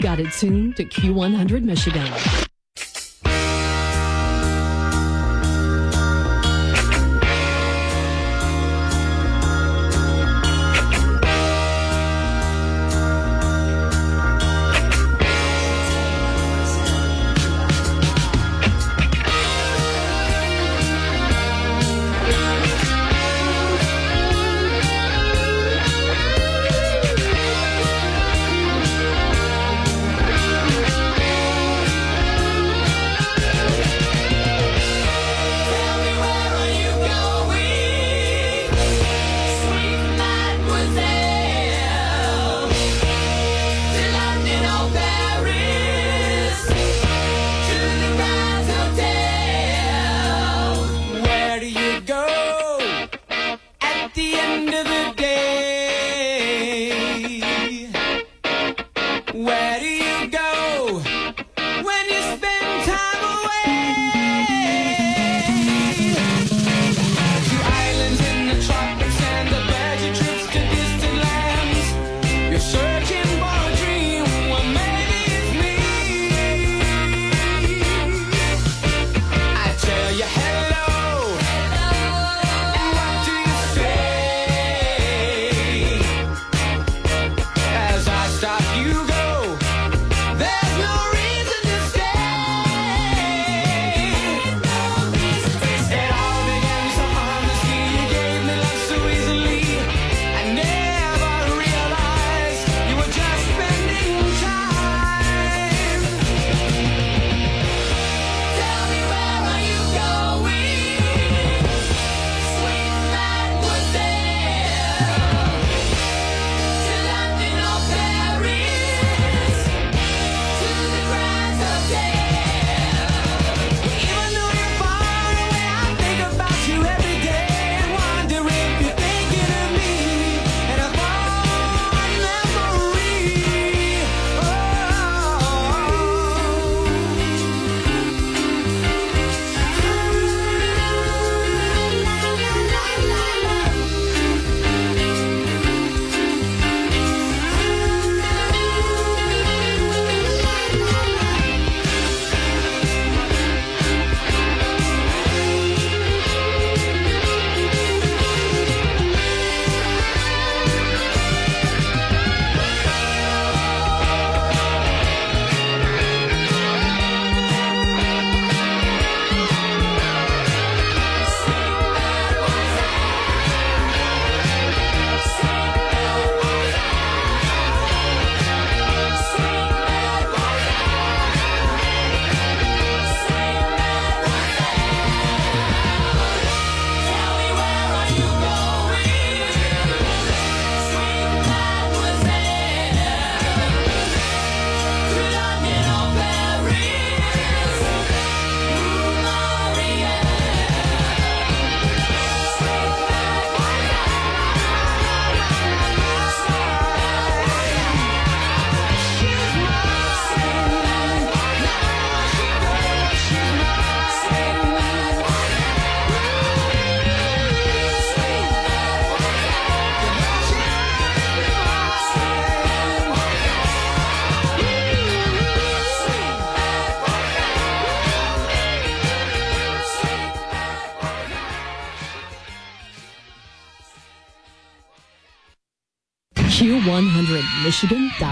You've got it tuned to Q100 Michigan. 是동 이,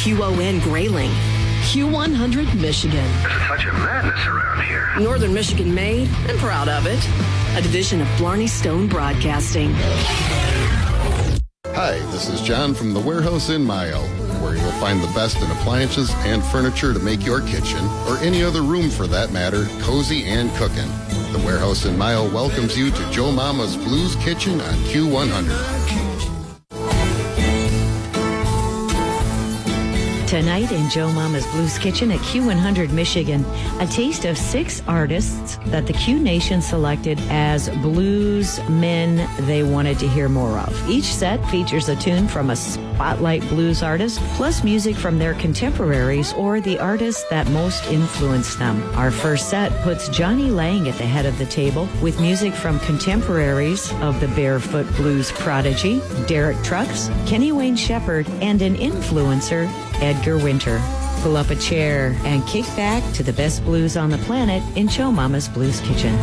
WQON Grayling, Q100 Michigan. There's a touch of madness around here. Northern Michigan made and proud of it. A division of Blarney Stone Broadcasting. Hi, this is John from the Warehouse in Mayo, where you'll find the best in appliances and furniture to make your kitchen, or any other room for that matter, cozy and cooking. The Warehouse in Mayo welcomes you to Joe Mama's Blues Kitchen on Q100. Tonight in Joe Mama's Blues Kitchen at Q100 Michigan, a taste of six artists that the Q Nation selected as blues men they wanted to hear more of. Each set features a tune from a spotlight blues artists, plus music from their contemporaries or the artists that most influenced them. Our first set puts Jonny Lang at the head of the table with music from contemporaries of the Barefoot Blues prodigy, Derek Trucks, Kenny Wayne Shepherd, and an influencer, Edgar Winter. Pull up a chair and kick back to the best blues on the planet in Joe Mama's Blues Kitchen.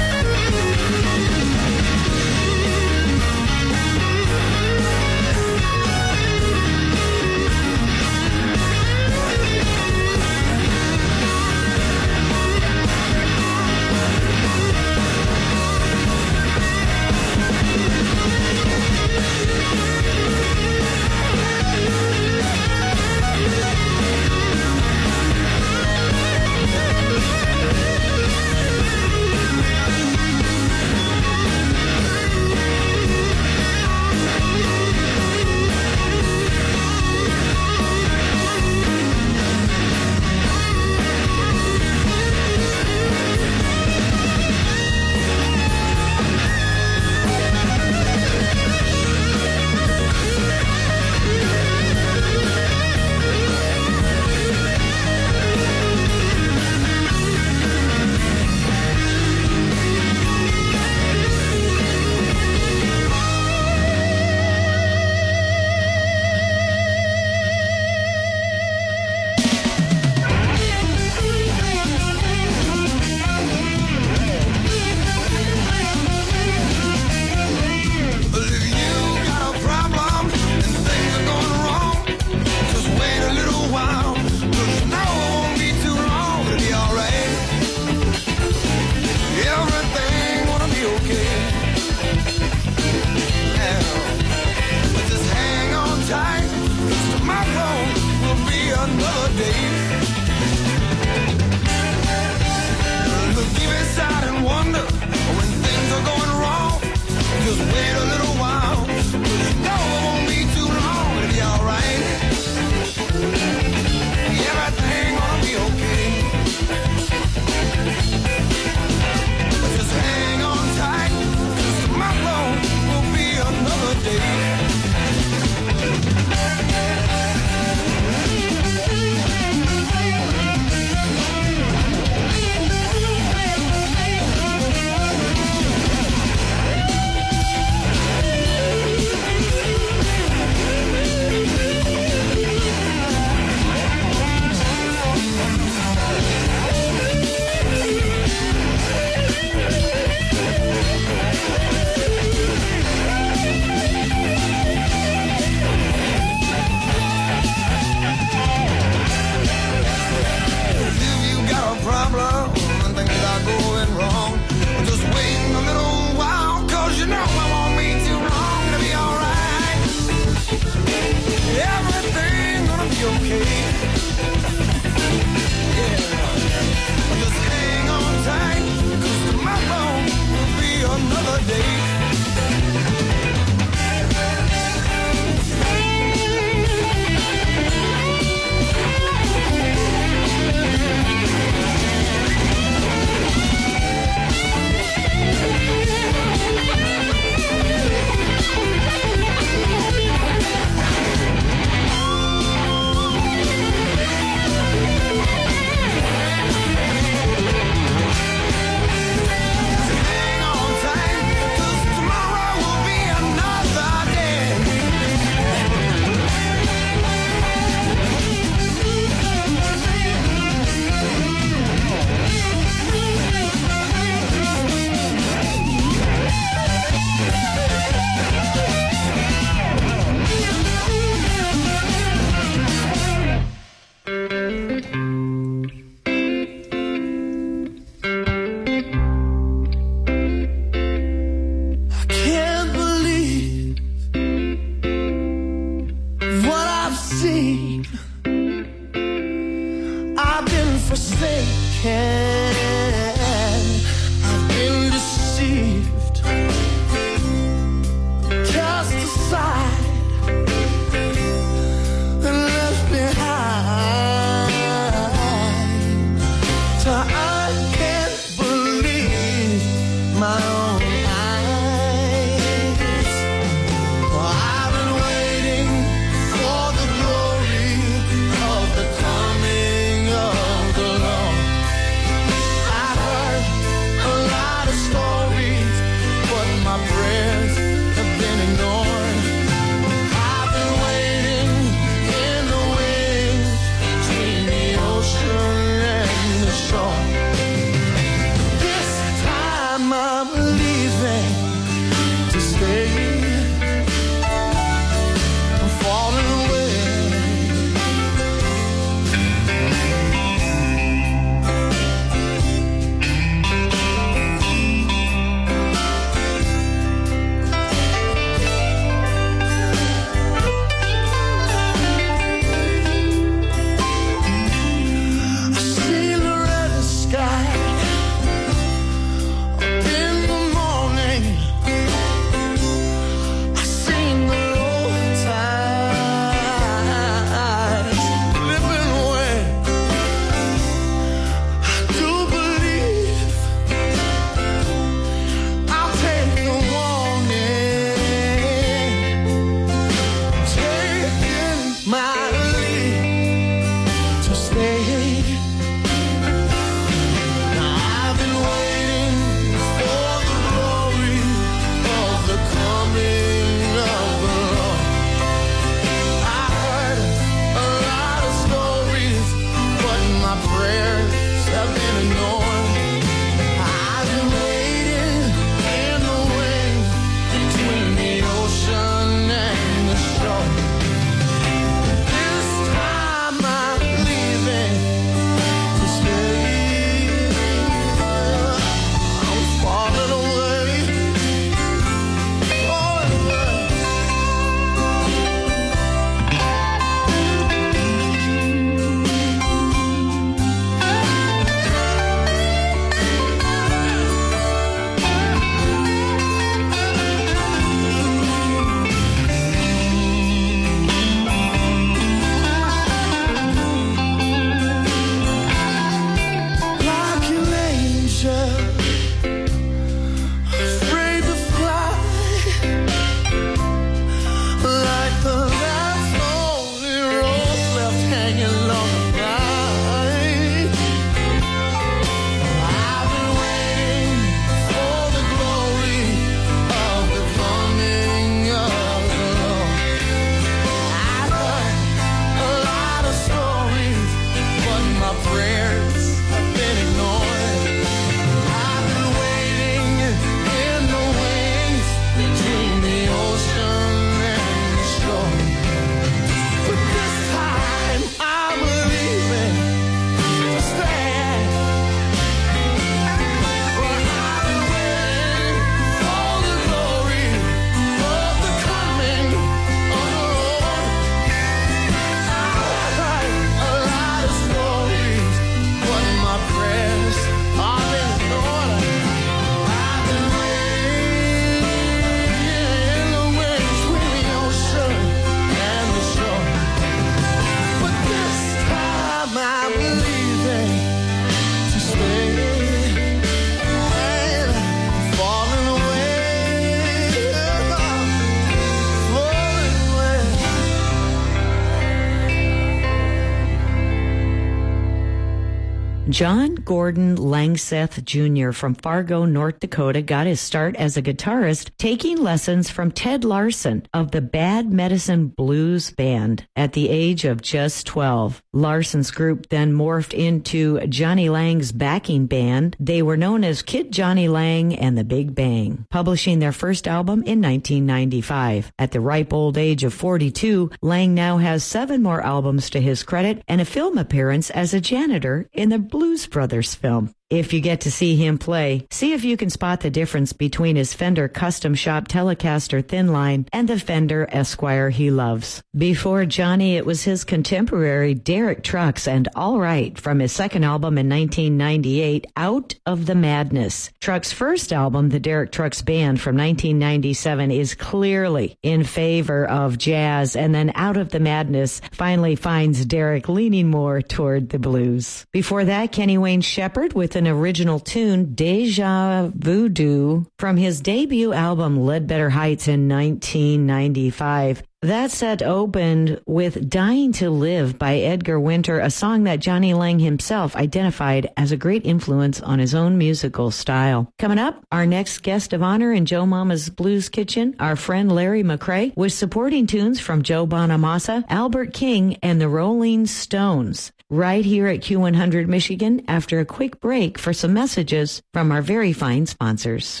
John Gordon Langseth Jr. from Fargo, North Dakota got his start as a guitarist taking lessons from Ted Larson of the Bad Medicine Blues Band at the age of just 12. Larson's group then morphed into Jonny Lang's backing band. They were known as Kid Jonny Lang and the Big Bang, publishing their first album in 1995. At the ripe old age of 42, Lang now has seven more albums to his credit and a film appearance as a janitor in the Blues Brothers film. If you get to see him play. See if you can spot the difference between his Fender Custom Shop Telecaster Thin Line and the Fender Esquire he loves. Before Jonny, it was his contemporary Derek Trucks and All Right from his second album in 1998, Out of the Madness. Trucks' first album, The Derek Trucks Band from 1997, is clearly in favor of jazz, and then Out of the Madness finally finds Derek leaning more toward the blues. Before that, Kenny Wayne Shepherd with an original tune, Deja Voodoo, from his debut album Ledbetter Heights in 1995. That set opened with Dying to Live by Edgar Winter, a song that Jonny Lang himself identified as a great influence on his own musical style. Coming up, our next guest of honor in Joe Mama's Blues Kitchen, our friend Larry McCray, with supporting tunes from Joe Bonamassa, Albert King, and the Rolling Stones. Right here at Q100 Michigan after a quick break for some messages from our very fine sponsors.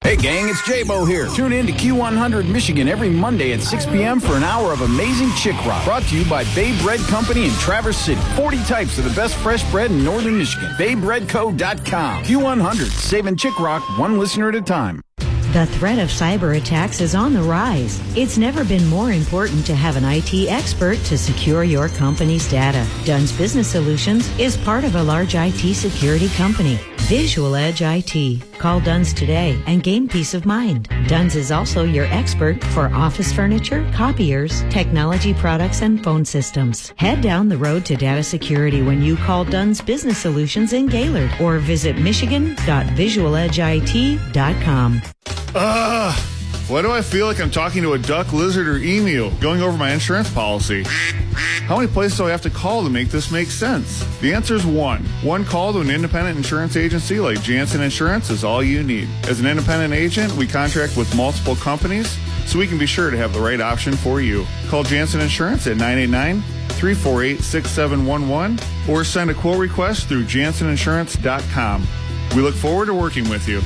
Hey gang, it's J-Bo here. Tune in to Q100 Michigan every Monday at 6 p.m. for an hour of amazing chick rock. Brought to you by Bay Bread Company in Traverse City. 40 types of the best fresh bread in northern Michigan. BayBreadCo.com. Q100, saving chick rock one listener at a time. The threat of cyber attacks is on the rise. It's never been more important to have an IT expert to secure your company's data. Dunn's Business Solutions is part of a large IT security company. Visual Edge IT. Call Dunn's today and gain peace of mind. Dunn's is also your expert for office furniture, copiers, technology products, and phone systems. Head down the road to data security when you call Dunn's Business Solutions in Gaylord or visit michigan.visualedgeit.com. Ugh. Why do I feel like I'm talking to a duck, lizard, or emu going over my insurance policy? How many places do I have to call to make this make sense? The answer is one. One call to an independent insurance agency like Jansen Insurance is all you need. As an independent agent, we contract with multiple companies, so we can be sure to have the right option for you. Call Jansen Insurance at 989 348 6711 or send a quote request through janseninsurance.com. We look forward to working with you.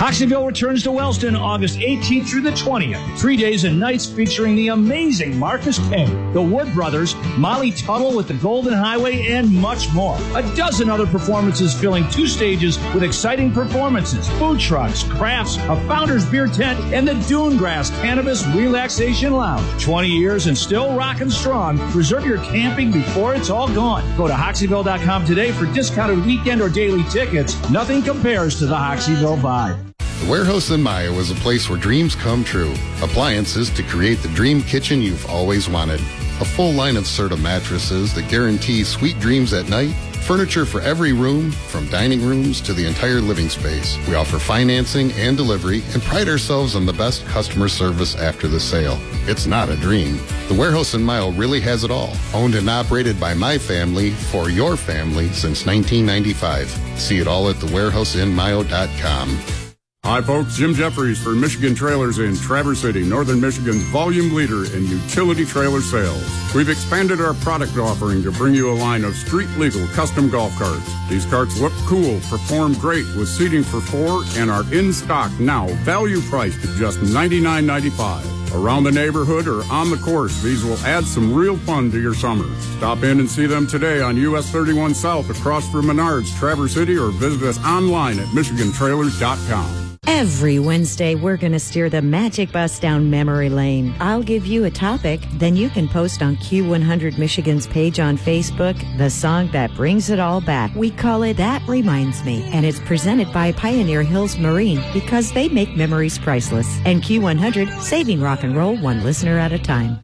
Hoxeyville returns to Wellston August 18th through the 20th. Three days and nights featuring the amazing Marcus King, the Wood Brothers, Molly Tuttle with the Golden Highway, and much more. A dozen other performances filling two stages with exciting performances, food trucks, crafts, a founder's beer tent, and the Dune Grass Cannabis Relaxation Lounge. 20 years and still rocking strong. Reserve your camping before it's all gone. Go to Hoxeyville.com today for discounted weekend or daily tickets. Nothing compares to the Hoxeyville vibe. The Warehouse in Mio was a place where dreams come true. Appliances to create the dream kitchen you've always wanted. A full line of Serta mattresses that guarantee sweet dreams at night. Furniture for every room, from dining rooms to the entire living space. We offer financing and delivery and pride ourselves on the best customer service after the sale. It's not a dream. The Warehouse in Mio really has it all. Owned and operated by my family for your family since 1995. See it all at thewarehouseinmio.com. Hi, folks. Jim Jeffries for Michigan Trailers in Traverse City, Northern Michigan's volume leader in utility trailer sales. We've expanded our product offering to bring you a line of street legal custom golf carts. These carts look cool, perform great with seating for four, and are in stock now, value priced at just $99.95. Around the neighborhood or on the course, these will add some real fun to your summer. Stop in and see them today on US 31 South across from Menards, Traverse City, or visit us online at MichiganTrailers.com. Every Wednesday, we're going to steer the magic bus down memory lane. I'll give you a topic, then you can post on Q100 Michigan's page on Facebook the song that brings it all back. We call it That Reminds Me, and it's presented by Pioneer Hills Marine because they make memories priceless. And Q100, saving rock and roll one listener at a time.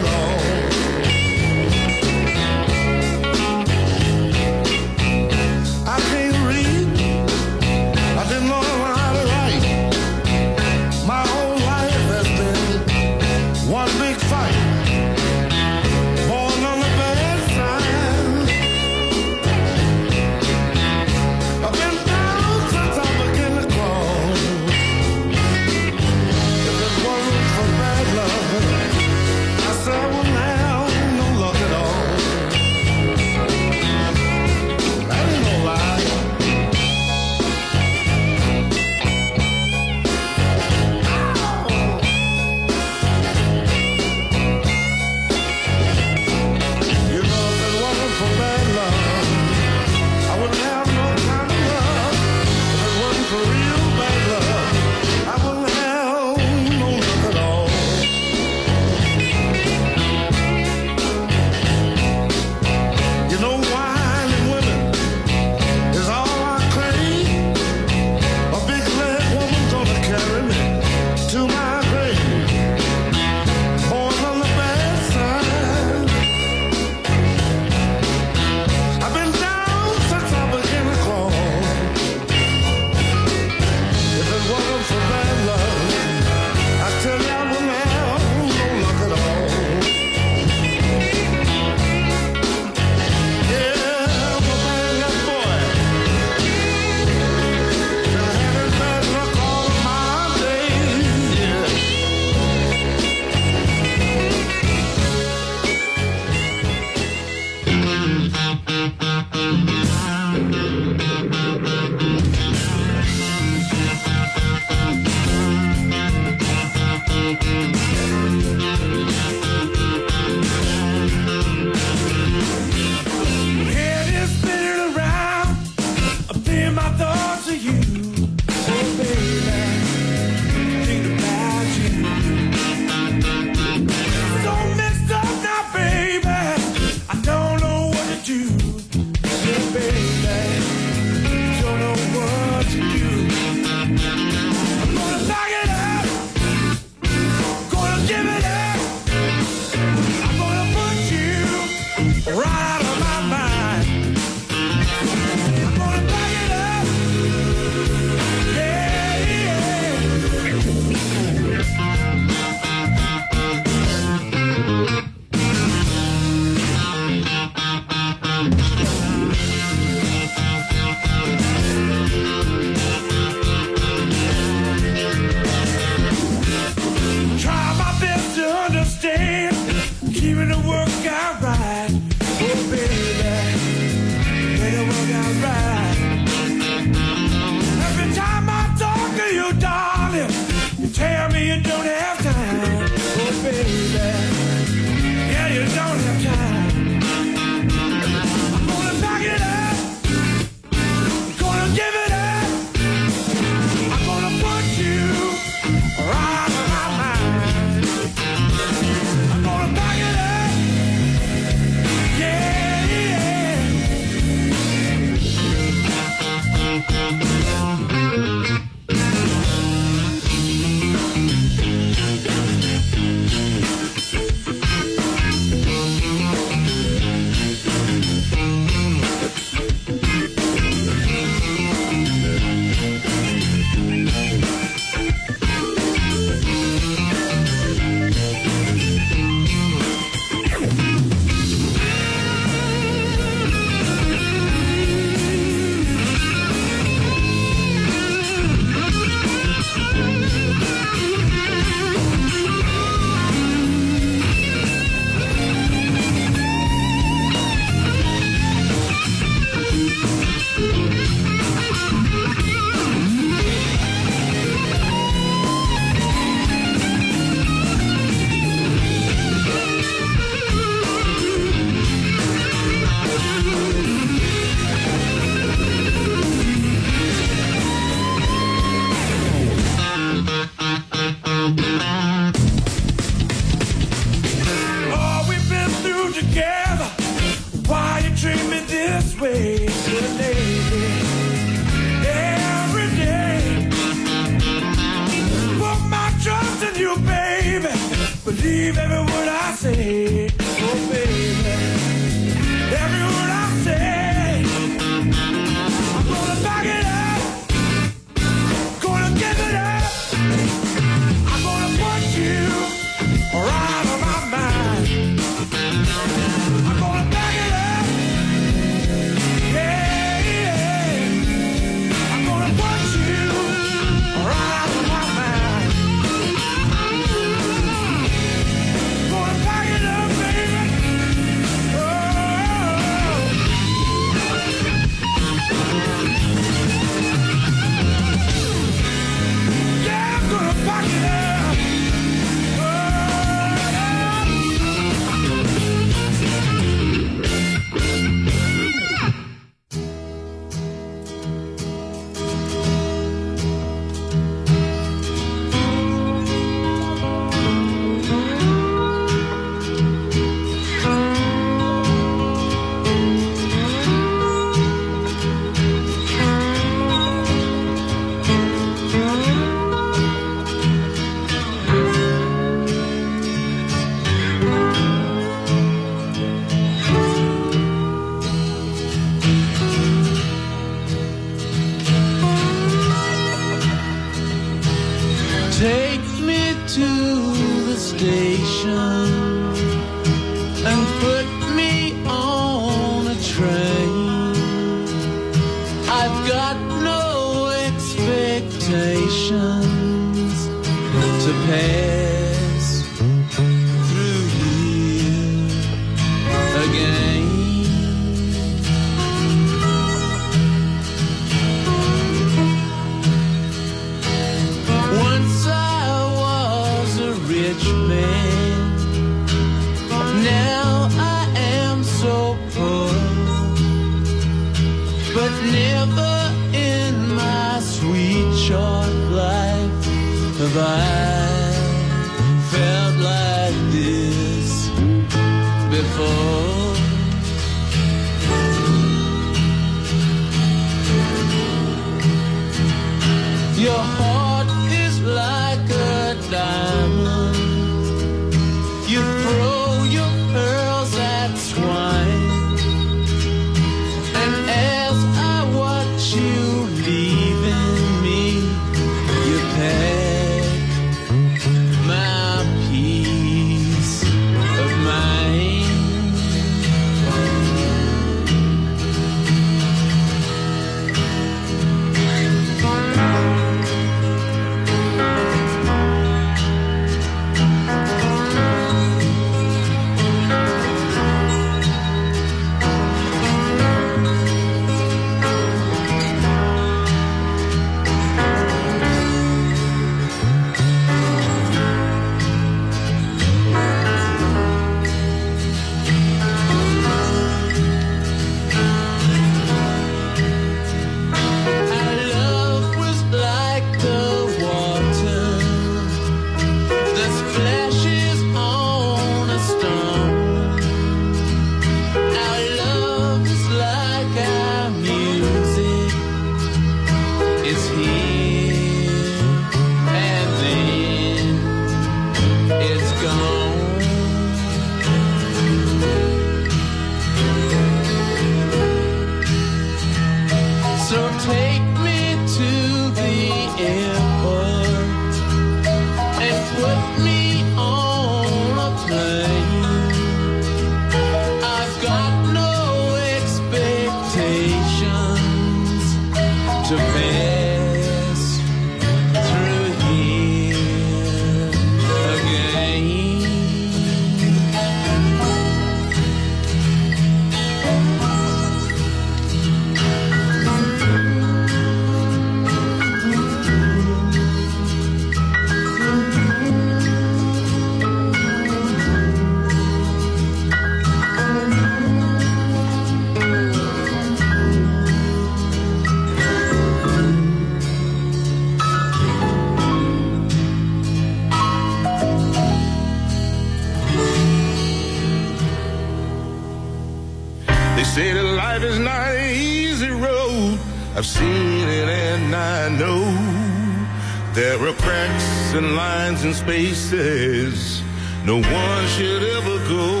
times and spaces no one should ever go.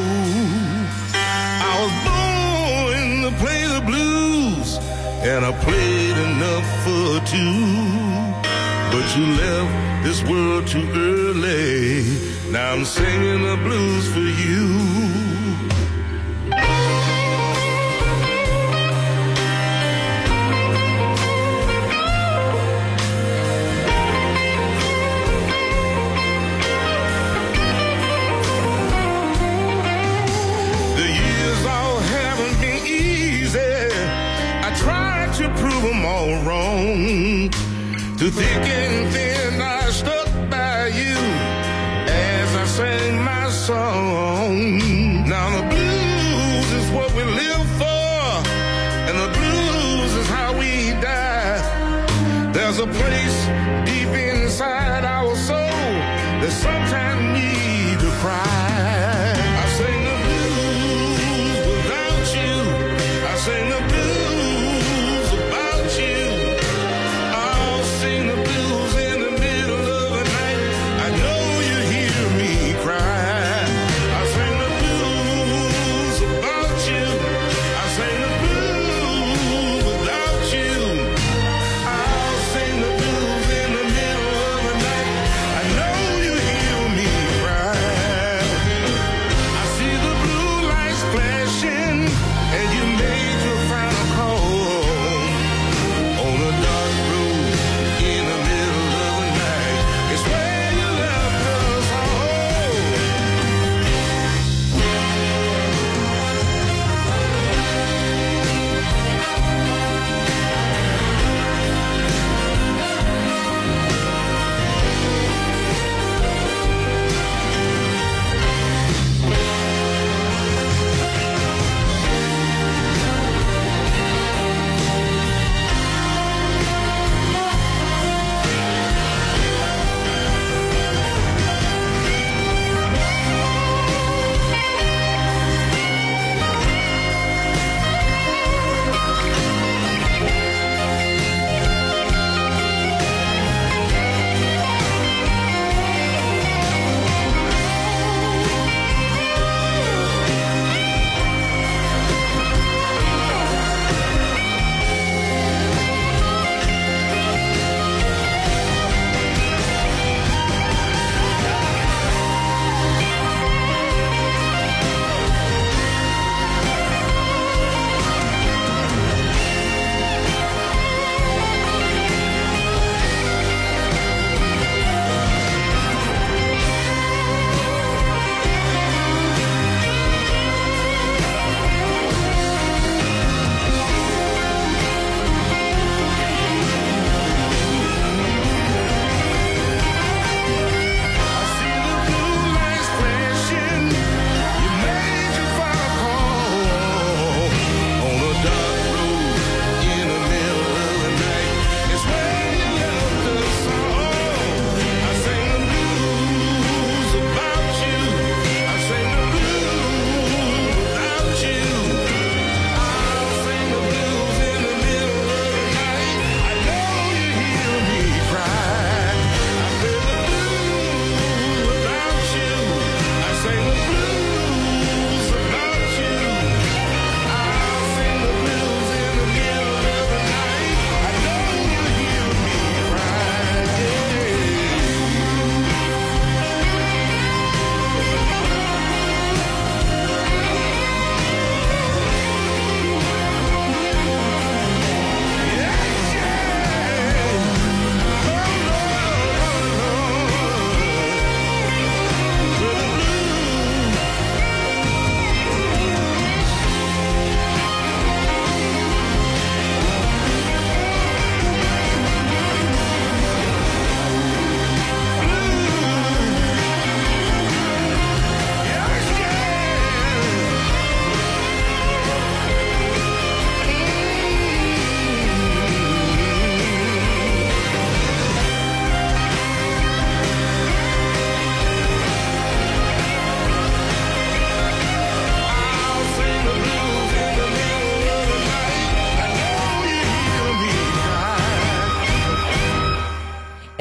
I was born to play the blues, and I played enough for two. But you left this world too early. Now I'm singing the blues for you. thinking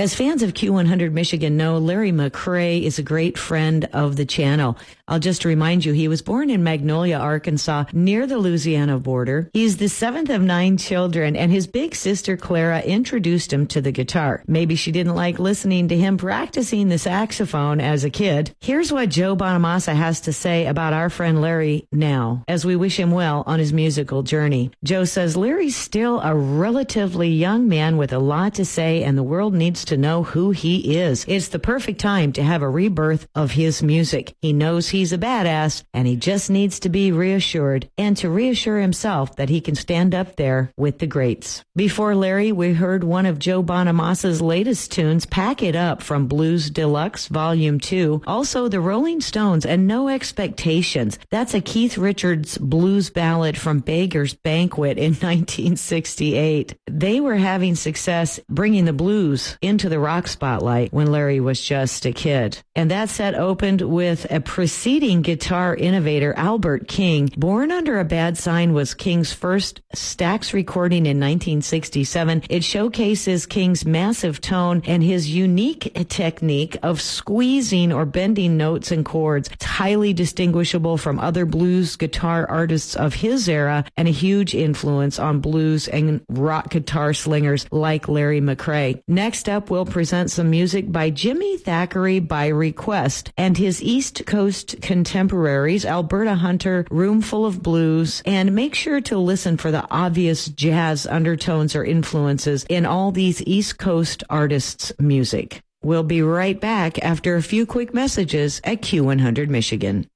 As fans of Q100 Michigan know, Larry McCray is a great friend of the channel. I'll just remind you, he was born in Magnolia, Arkansas, near the Louisiana border. He's the seventh of nine children, and his big sister Clara introduced him to the guitar. Maybe she didn't like listening to him practicing the saxophone as a kid. Here's what Joe Bonamassa has to say about our friend Larry now, as we wish him well on his musical journey. Joe says Larry's still a relatively young man with a lot to say, and the world needs to know who he is. It's the perfect time to have a rebirth of his music. He knows he's a badass and he just needs to be reassured and to reassure himself that he can stand up there with the greats. Before Larry, we heard one of Joe Bonamassa's latest tunes, Pack It Up from Blues Deluxe Volume 2. Also, the Rolling Stones and No Expectations. That's a Keith Richards blues ballad from Beggar's Banquet in 1968. They were having success bringing the blues into the rock spotlight when Larry was just a kid. And that set opened with a preceding guitar innovator, Albert King. Born Under a Bad Sign was King's first Stax recording in 1967. It showcases King's massive tone and his unique technique of squeezing or bending notes and chords. It's highly distinguishable from other blues guitar artists of his era and a huge influence on blues and rock guitar slingers like Larry McCray. Next up, we'll present some music by Jimmy Thackery by request and his East Coast contemporaries, Alberta Hunter, Roomful of Blues, and make sure to listen for the obvious jazz undertones or influences in all these East Coast artists' music. We'll be right back after a few quick messages at Q100 Michigan.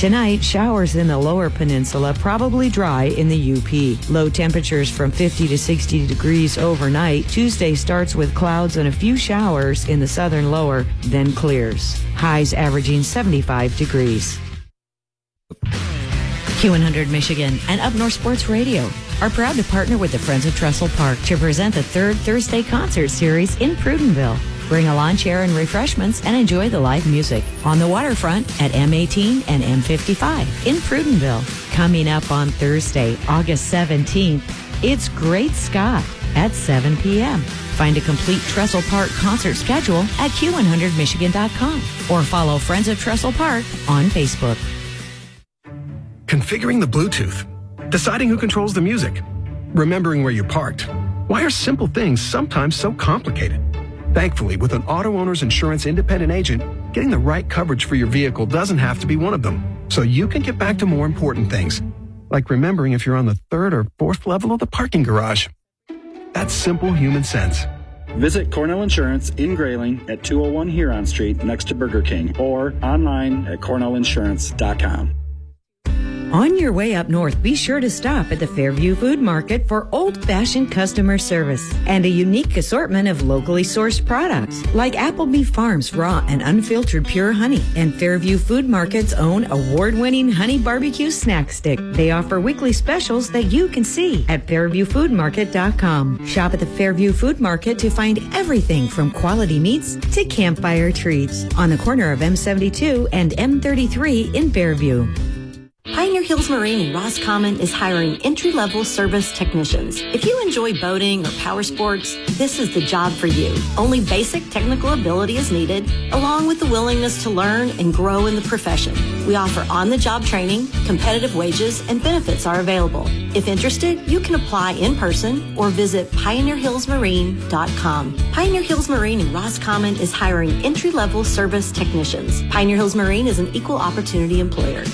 Tonight, showers in the lower peninsula, probably dry in the UP. Low temperatures from 50 to 60 degrees overnight. Tuesday starts with clouds and a few showers in the southern lower, then clears. Highs averaging 75 degrees. Q100 Michigan and Up North Sports Radio are proud to partner with the Friends of Trestle Park to present the third Thursday concert series in Prudenville. Bring a lawn chair and refreshments and enjoy the live music on the waterfront at M18 and M55 in Prudenville. Coming up on Thursday, August 17th, it's Great Scott at 7 p.m. Find a complete Trestle Park concert schedule at Q100Michigan.com or follow Friends of Trestle Park on Facebook. Configuring the Bluetooth, deciding who controls the music, remembering where you parked. Why are simple things sometimes so complicated? Thankfully, with an auto owner's insurance independent agent, getting the right coverage for your vehicle doesn't have to be one of them. So you can get back to more important things, like remembering if you're on the third or fourth level of the parking garage. That's simple human sense. Visit Cornell Insurance in Grayling at 201 Huron Street next to Burger King or online at cornellinsurance.com. On your way up north, be sure to stop at the Fairview Food Market for old fashioned customer service and a unique assortment of locally sourced products like Applebee Farms raw and unfiltered pure honey and Fairview Food Market's own award winning honey barbecue snack stick. They offer weekly specials that you can see at fairviewfoodmarket.com. Shop at the Fairview Food Market to find everything from quality meats to campfire treats on the corner of M72 and M33 in Fairview. Pioneer Hills Marine in Roscommon is hiring entry-level service technicians. If you enjoy boating or power sports, this is the job for you. Only basic technical ability is needed, along with the willingness to learn and grow in the profession. We offer on-the-job training, competitive wages, and benefits are available. If interested, you can apply in person or visit pioneerhillsmarine.com. Pioneer Hills Marine in Roscommon is hiring entry-level service technicians. Pioneer Hills Marine is an equal opportunity employer.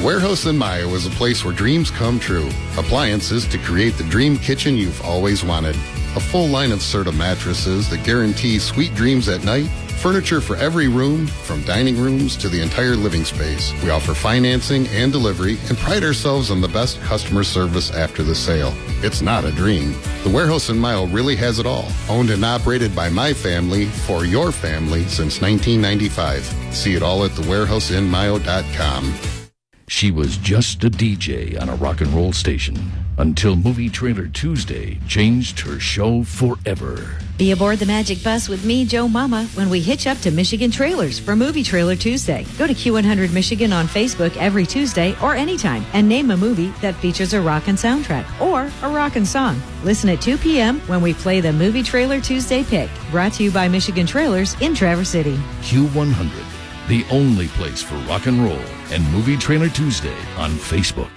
The Warehouse in Mio was a place where dreams come true. Appliances to create the dream kitchen you've always wanted. A full line of Serta mattresses that guarantee sweet dreams at night. Furniture for every room, from dining rooms to the entire living space. We offer financing and delivery and pride ourselves on the best customer service after the sale. It's not a dream. The Warehouse in Mio really has it all. Owned and operated by my family for your family since 1995. See it all at thewarehouseinmio.com. She was just a DJ on a rock and roll station until Movie Trailer Tuesday changed her show forever. Be aboard the Magic Bus with me, Joe Mama, when we hitch up to Michigan Trailers for Movie Trailer Tuesday. Go to Q100 Michigan on Facebook every Tuesday or anytime and name a movie that features a rockin' soundtrack or a rockin' song. Listen at 2 p.m. when we play the Movie Trailer Tuesday pick, brought to you by Michigan Trailers in Traverse City. Q100, the only place for rock and roll and Movie Trailer Tuesday on Facebook.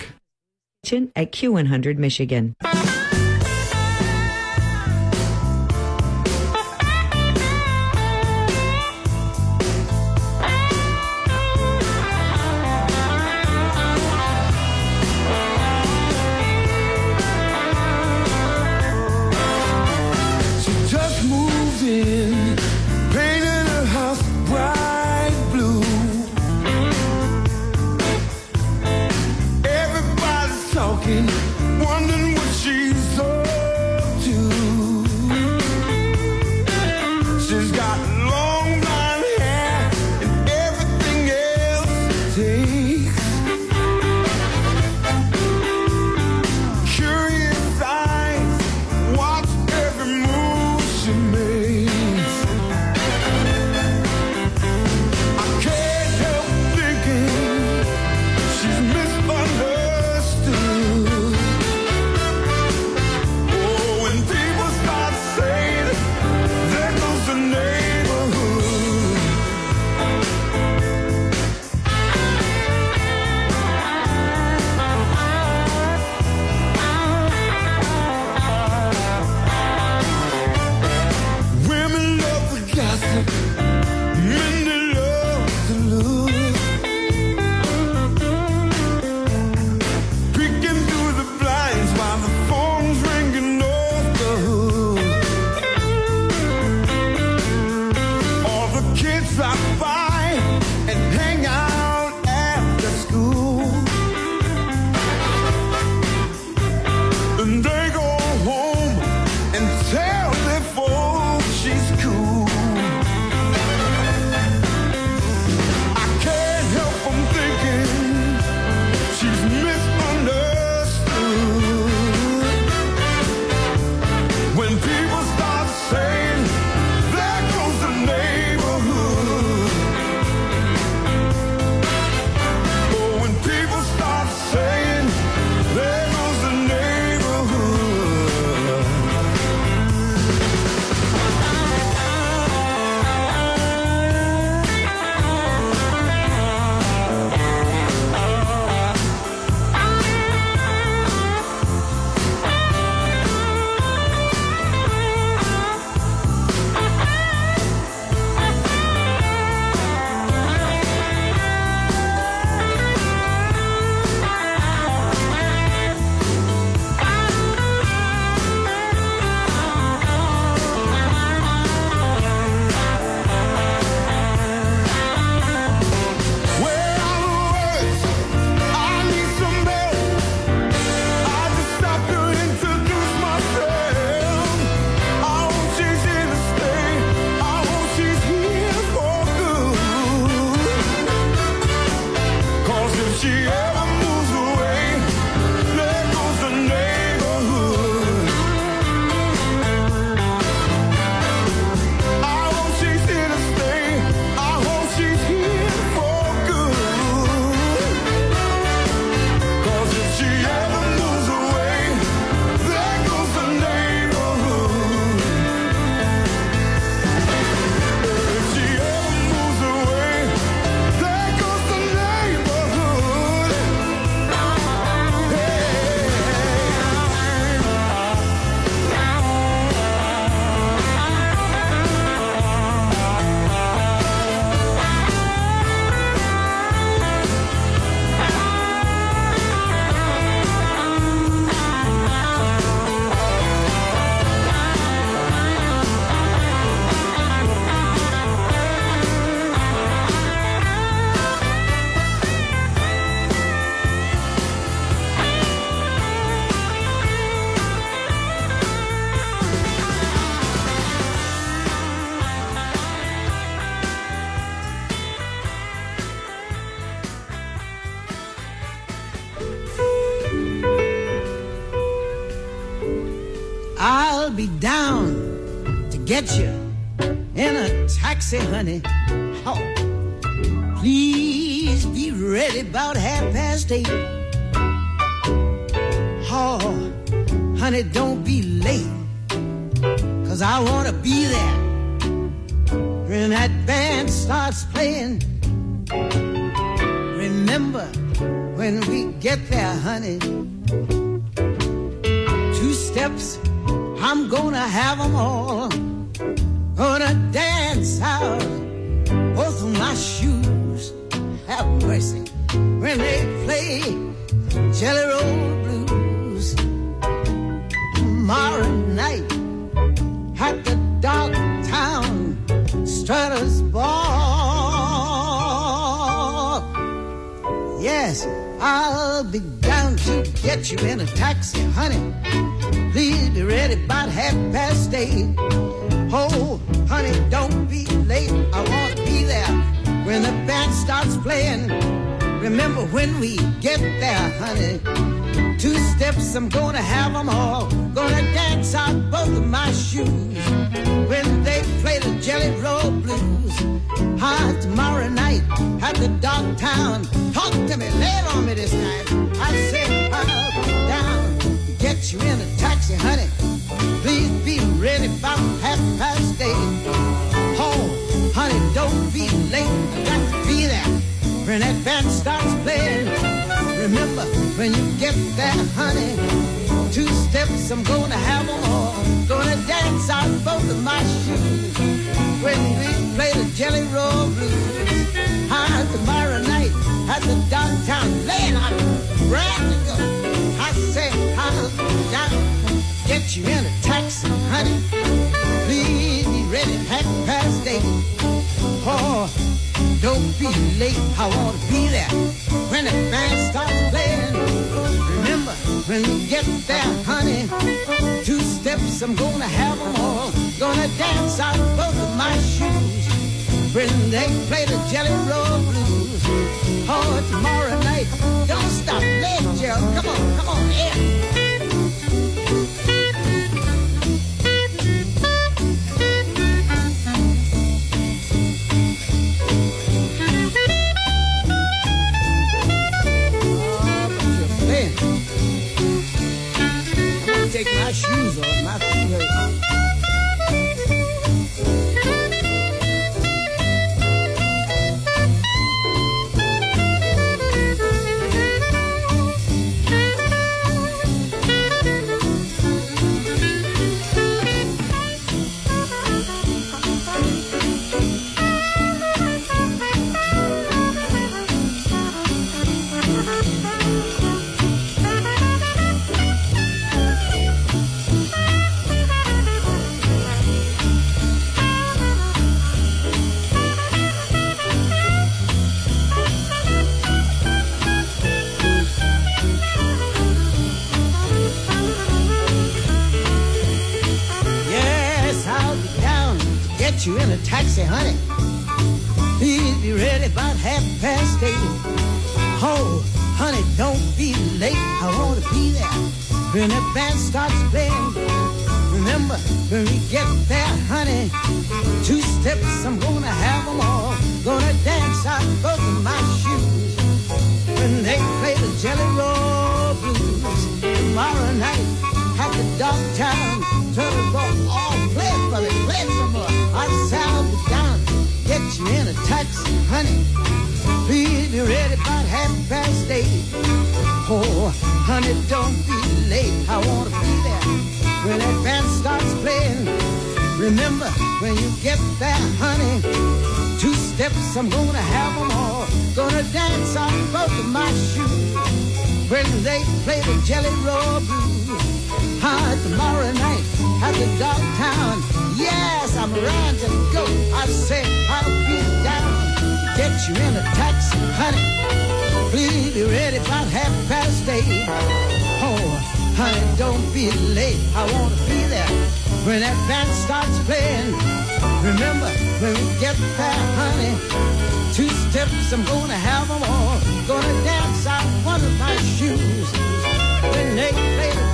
At Q100 Michigan. Remember when you get there, honey. Two steps, I'm gonna have them all. Gonna dance out both of my shoes when we play the Jelly Roll Blues. Hi, tomorrow night at the downtown, laying out, ready to go. I say, I'll down, get you in a taxi, honey. Please be ready half past eight. Oh, don't be late. I want to be there when the band starts playing. Remember, when we get there, honey, two steps, I'm gonna have them all. Gonna dance out of both of my shoes when they play the Jelly Roll Blues. Oh, tomorrow night, don't stop late, Jill. Come on, come on, yeah. Take my shoes off. My taxi, honey. Please be ready about half past eight. Oh, honey, don't be late. I want to be there when the band starts playing. Remember, when we get there, honey, two steps, I'm gonna have them all. Gonna dance out both of my shoes when they play the Jelly Roll Blues tomorrow night at the Darktown Strutters Ball. Oh, play it for me, play it some more. I'll sound it down, get you in a taxi, honey. Be ready about half past eight. Oh, honey, don't be late. I wanna be there when that band starts playing. Remember, when you get there, honey, two steps, I'm gonna have them all. Gonna dance on both of my shoes when they play the Jelly Roll Blues. Hi, tomorrow night at the Darktown. Yes, I'm ready to go. I say I'll be down get you in a taxi, honey. Please be ready about half past eight. Oh, honey, don't be late. I wanna be there when that band starts playing. Remember, when we get there, honey, two steps, I'm gonna have them all. Gonna dance out one of my shoes when they play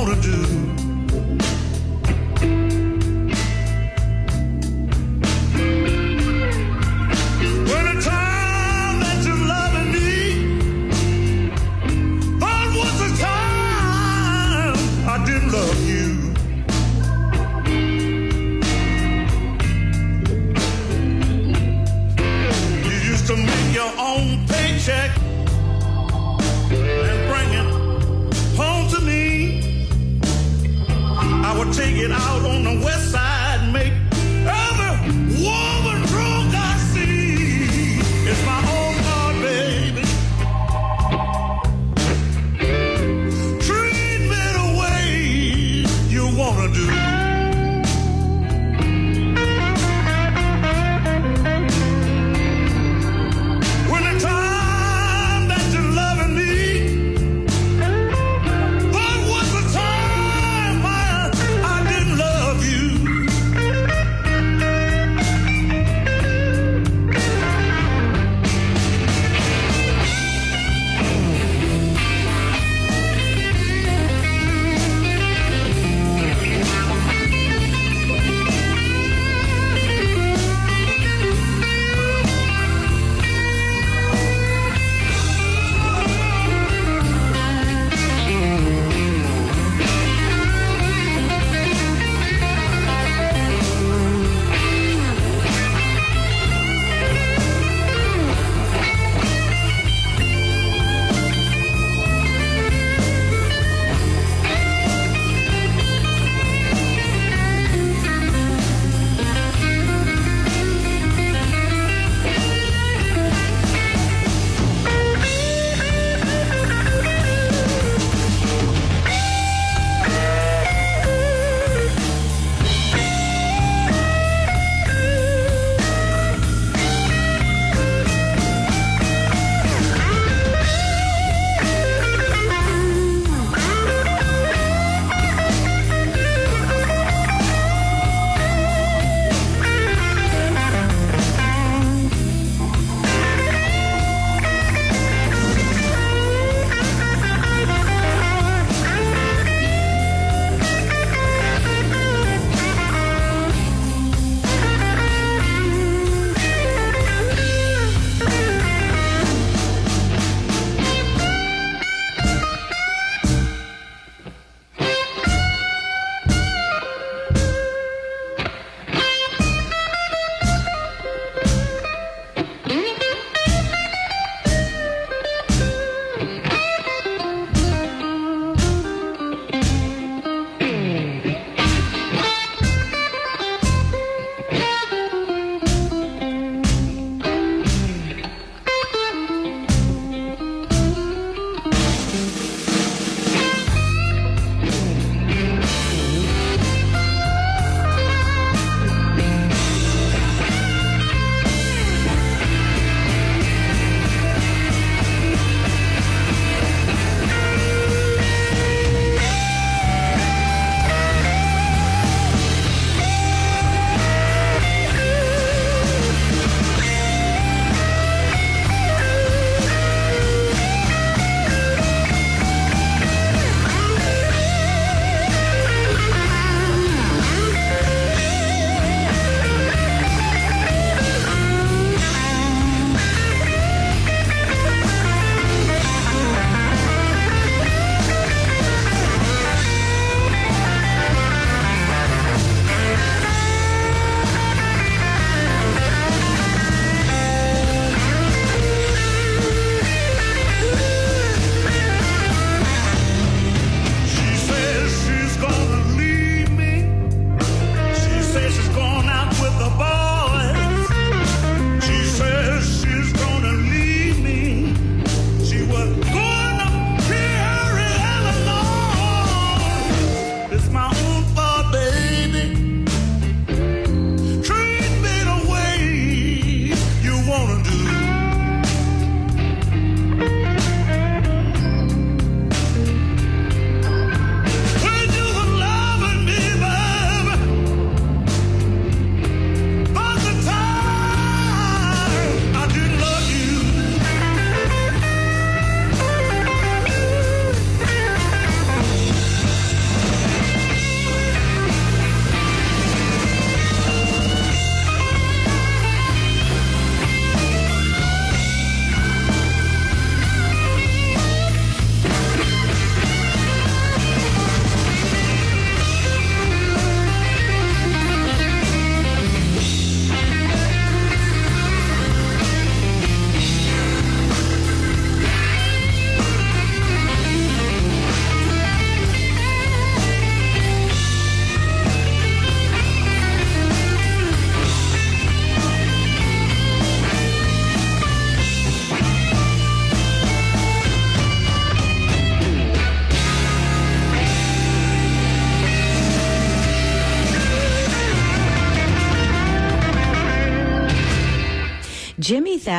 wanna do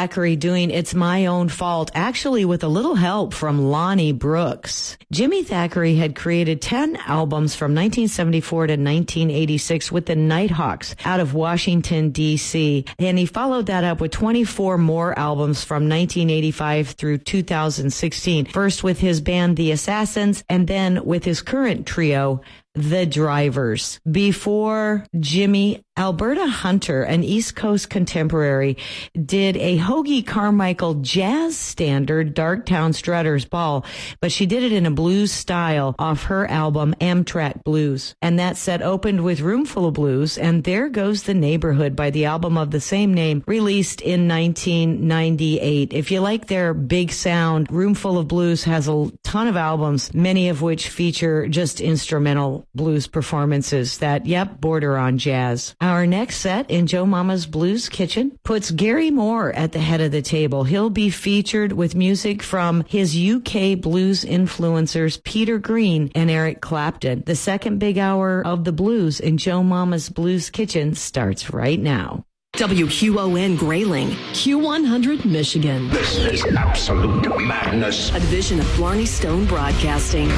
Thackery doing It's My Own Fault, actually with a little help from Lonnie Brooks. Jimmy Thackery had created 10 albums from 1974 to 1986 with the Nighthawks out of Washington, D.C. And he followed that up with 24 more albums from 1985 through 2016. First with his band The Assassins and then with his current trio, the drivers. Before Jimmy, Alberta Hunter, an East Coast contemporary, did a Hoagy Carmichael jazz standard, Darktown Strutters Ball, but she did it in a blues style off her album Amtrak Blues. And that set opened with Roomful of Blues and There Goes the Neighborhood by the album of the same name, released in 1998. If you like their big sound, Roomful of Blues has a ton of albums, many of which feature just instrumental blues performances that, yep, border on jazz. Our next set in Joe Mama's Blues Kitchen puts Gary Moore at the head of the table. He'll be featured with music from his UK blues influencers Peter Green and Eric Clapton. The second big hour of the blues in Joe Mama's Blues Kitchen starts right now. WQON Grayling, Q100 Michigan. This is absolute madness. A division of Blarney Stone Broadcasting.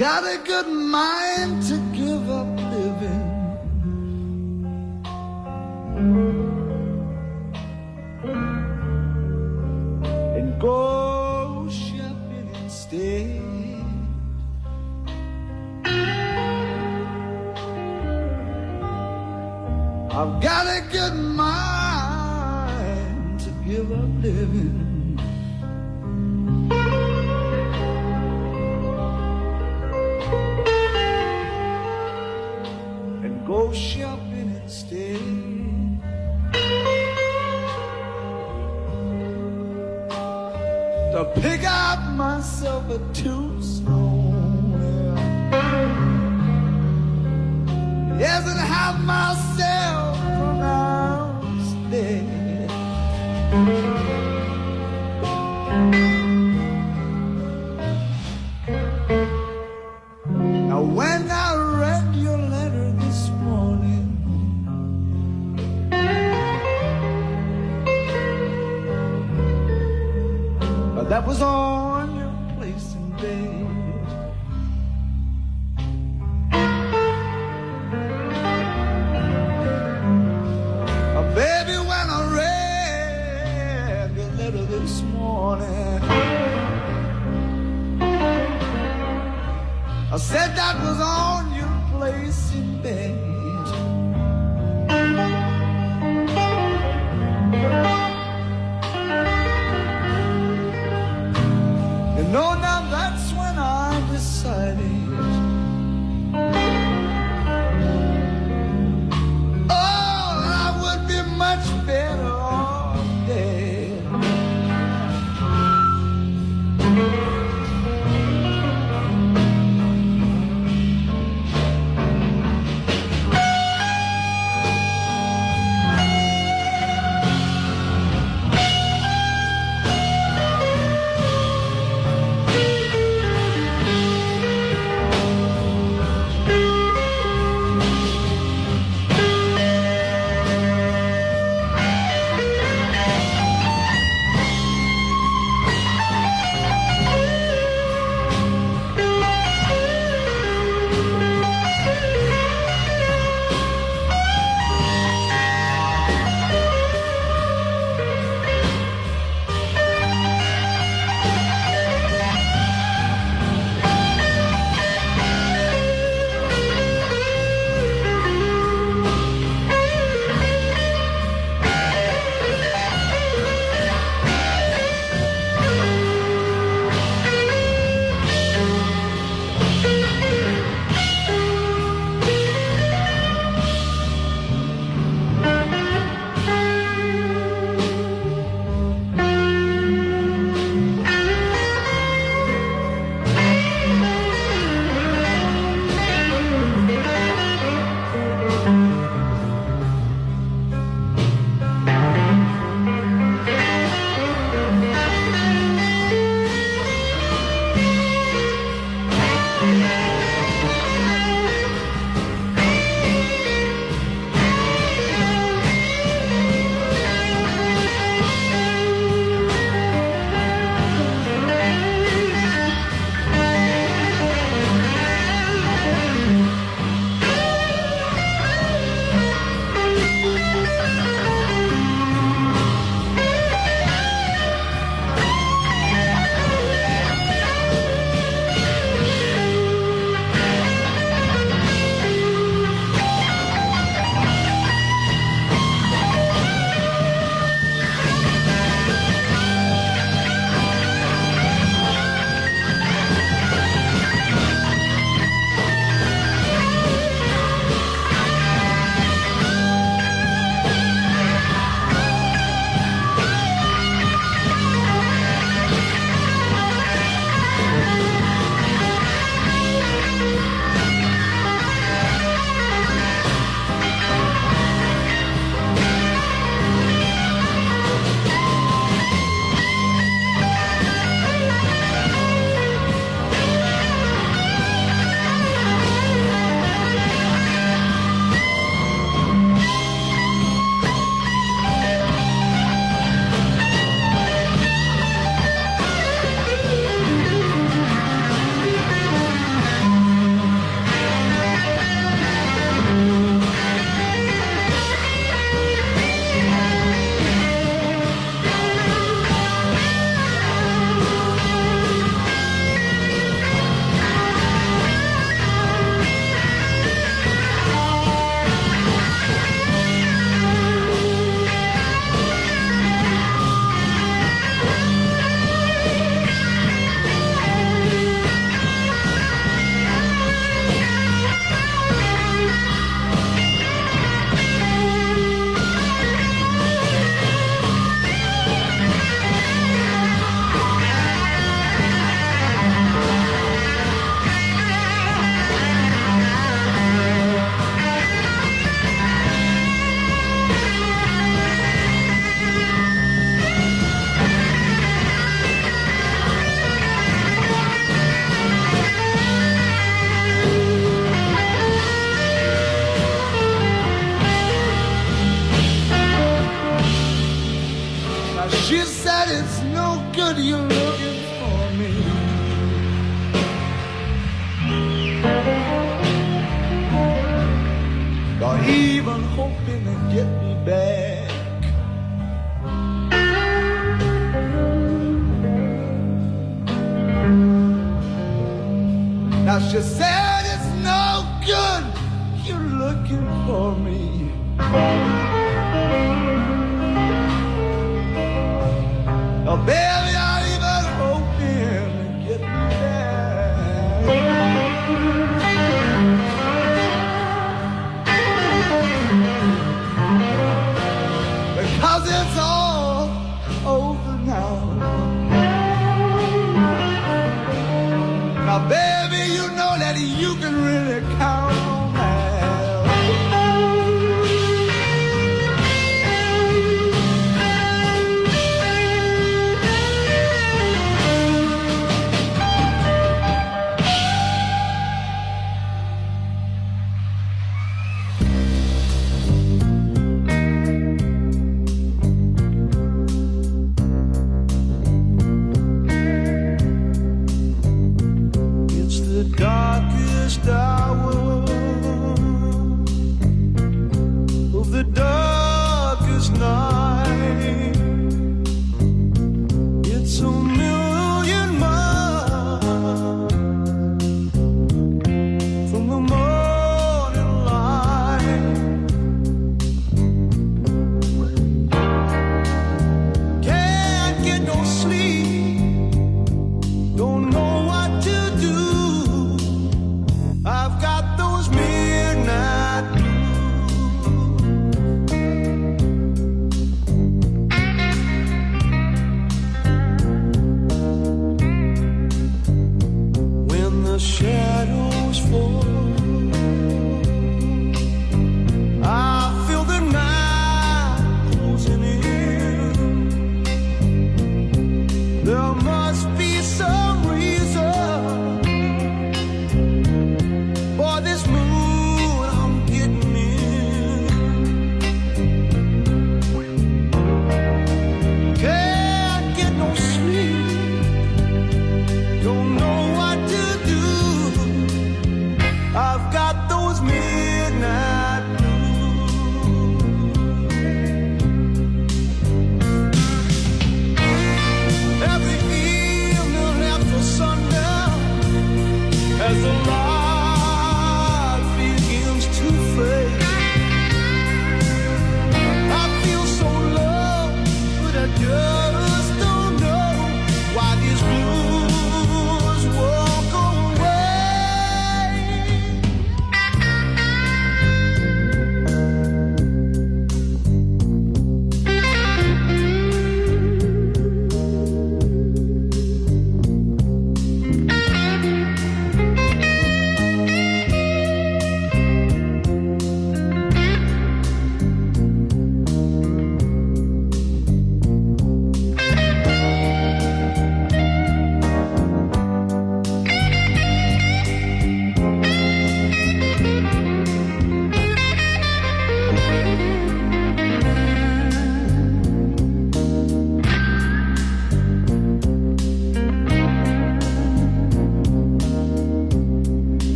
Got a good mind to give up living. And go shopping instead. I've got a good mind to give up living.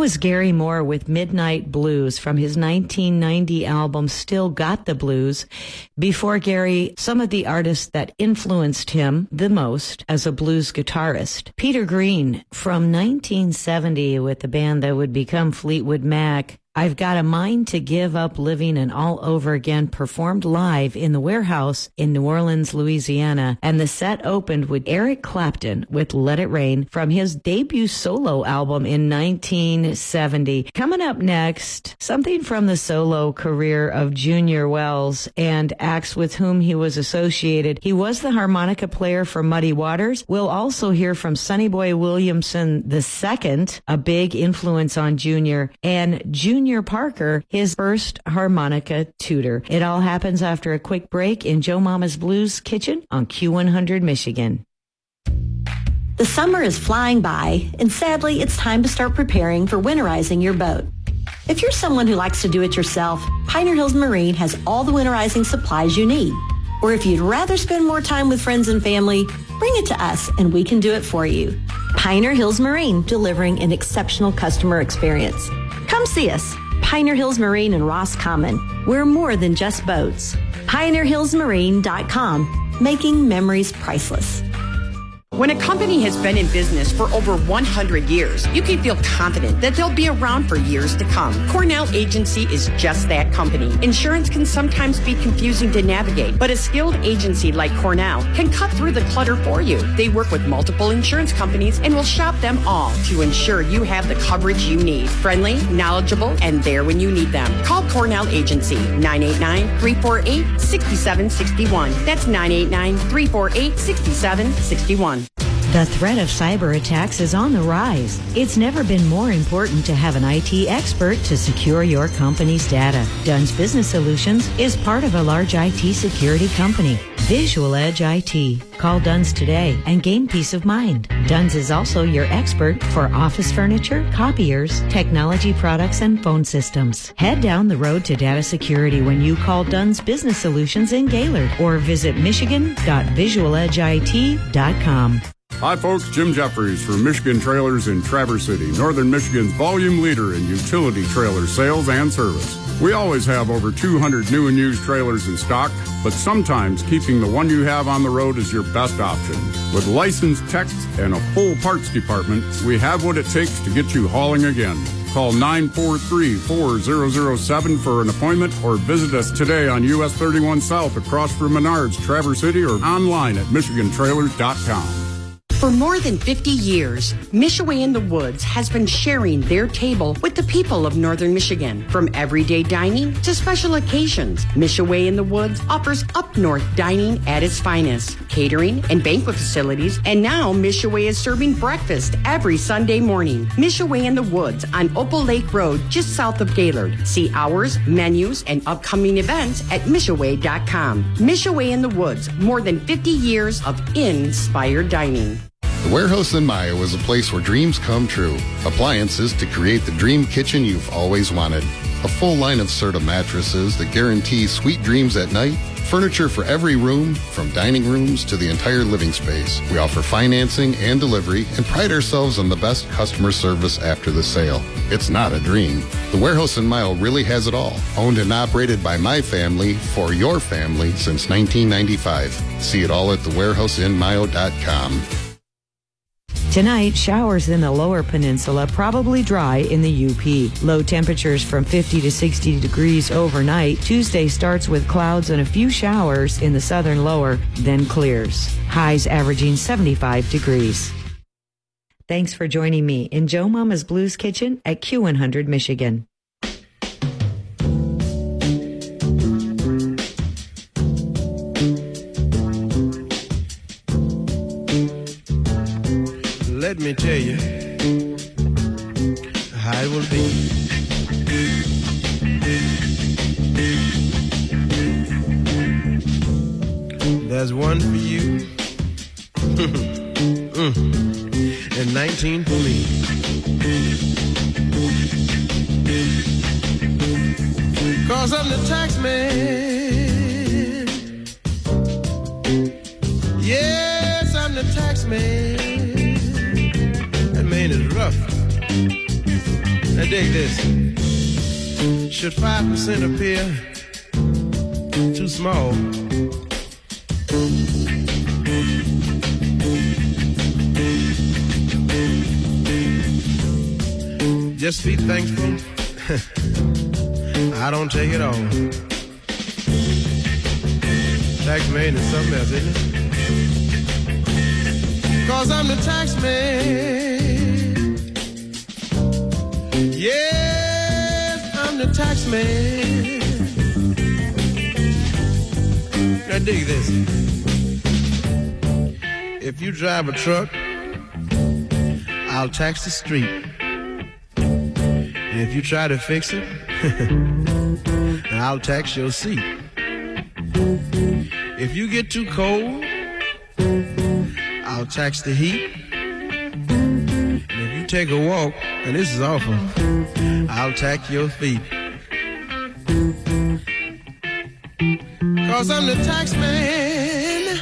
Was Gary Moore with Midnight Blues from his 1990 album Still Got the Blues. Before Gary, some of the artists that influenced him the most as a blues guitarist. Peter Green from 1970 with the band that would become Fleetwood Mac. I've Got a Mind to Give Up Living and All Over Again performed live in the warehouse in New Orleans, Louisiana. And the set opened with Eric Clapton with Let It Rain from his debut solo album in 1970. Coming up next, something from the solo career of Junior Wells and acts with whom he was associated. He was the harmonica player for Muddy Waters. We'll also hear from Sonny Boy Williamson II, a big influence on Junior, and Junior Junior Parker, his first harmonica tutor. It all happens after a quick break in Joe Mama's Blues Kitchen on Q100 Michigan. The summer is flying by, and sadly, it's time to start preparing for winterizing your boat. If you're someone who likes to do it yourself, Pioneer Hills Marine has all the winterizing supplies you need. Or if you'd rather spend more time with friends and family, bring it to us and we can do it for you. Pioneer Hills Marine, delivering an exceptional customer experience. Come see us. Pioneer Hills Marine and Roscommon. We're more than just boats. PioneerHillsMarine.com, making memories priceless. When a company has been in business for over 100 years, you can feel confident that they'll be around for years to come. Cornell Agency is just that company. Insurance can sometimes be confusing to navigate, but a skilled agency like Cornell can cut through the clutter for you. They work with multiple insurance companies and will shop them all to ensure you have the coverage you need. Friendly, knowledgeable, and there when you need them. Call Cornell Agency 989-348-6761. That's 989-348-6761. The threat of cyber attacks is on the rise. It's never been more important to have an IT expert to secure your company's data. Dunn's Business Solutions is part of a large IT security company, Visual Edge IT. Call Dunn's today and gain peace of mind. Dunn's is also your expert for office furniture, copiers, technology products, and phone systems. Head down the road to data security when you call Dunn's Business Solutions in Gaylord or visit michigan.visualedgeit.com. Hi, folks. Jim Jeffries from Michigan Trailers in Traverse City, Northern Michigan's volume leader in utility trailer sales and service. We always have over 200 new and used trailers in stock, but sometimes keeping the one you have on the road is your best option. With licensed techs and a full parts department, we have what it takes to get you hauling again. Call 943-4007 for an appointment or visit us today on US 31 South across from Menards, Traverse City or online at michigantrailers.com. For more than 50 years, Michaywé in the Woods has been sharing their table with the people of Northern Michigan. From everyday dining to special occasions, Michaywé in the Woods offers up north dining at its finest, catering and banquet facilities, and now Michaywé is serving breakfast every Sunday morning. Michaywé in the Woods on Opal Lake Road, just south of Gaylord. See hours, menus, and upcoming events at Michaywe.com. Michaywé in the Woods, more than 50 years of inspired dining. The Warehouse in Mio was a place where dreams come true. Appliances to create the dream kitchen you've always wanted. A full line of Serta mattresses that guarantee sweet dreams at night. Furniture for every room, from dining rooms to the entire living space. We offer financing and delivery and pride ourselves on the best customer service after the sale. It's not a dream. The Warehouse in Mio really has it all. Owned and operated by my family for your family since 1995. See it all at thewarehouseinmio.com. Tonight, showers in the lower peninsula, probably dry in the UP. Low temperatures from 50 to 60 degrees overnight. Tuesday starts with clouds and a few showers in the southern lower, then clears. Highs averaging 75 degrees. Thanks for joining me in Joe Mama's Blues Kitchen at Q100 Michigan. Me tell you how it will be. There's one for you, Mm. and 19 for me. Cause I'm the tax man. Yes, I'm the tax man. Man is rough. dig this. Should 5% appear too small? Just be thankful. I don't take it all. Tax man is something else, isn't it? Cause I'm the tax man. Yes, I'm the tax man. Now dig this. If you drive a truck, I'll tax the street. And if you try to fix it, I'll tax your seat. If you get too cold, I'll tax the heat. And if you take a walk, and this is awful, I'll tax your feet. Cause I'm the tax man.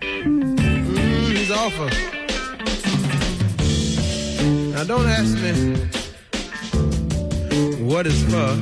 Mm, he's awful. Now don't ask me what it's for.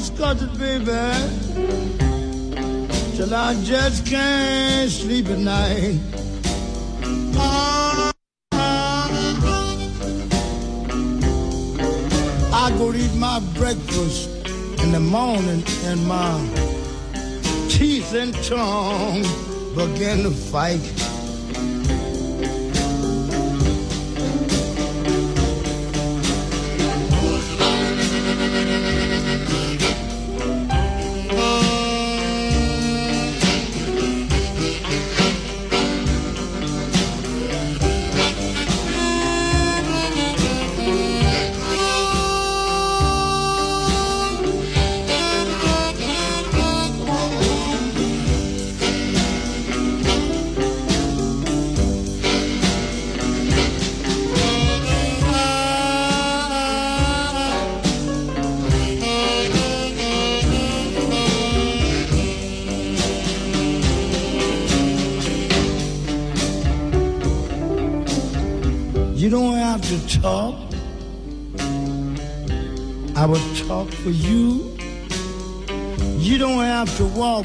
So disgusted, baby till I just can't sleep at night. I go eat my breakfast in the morning and my teeth and tongue begin to fight.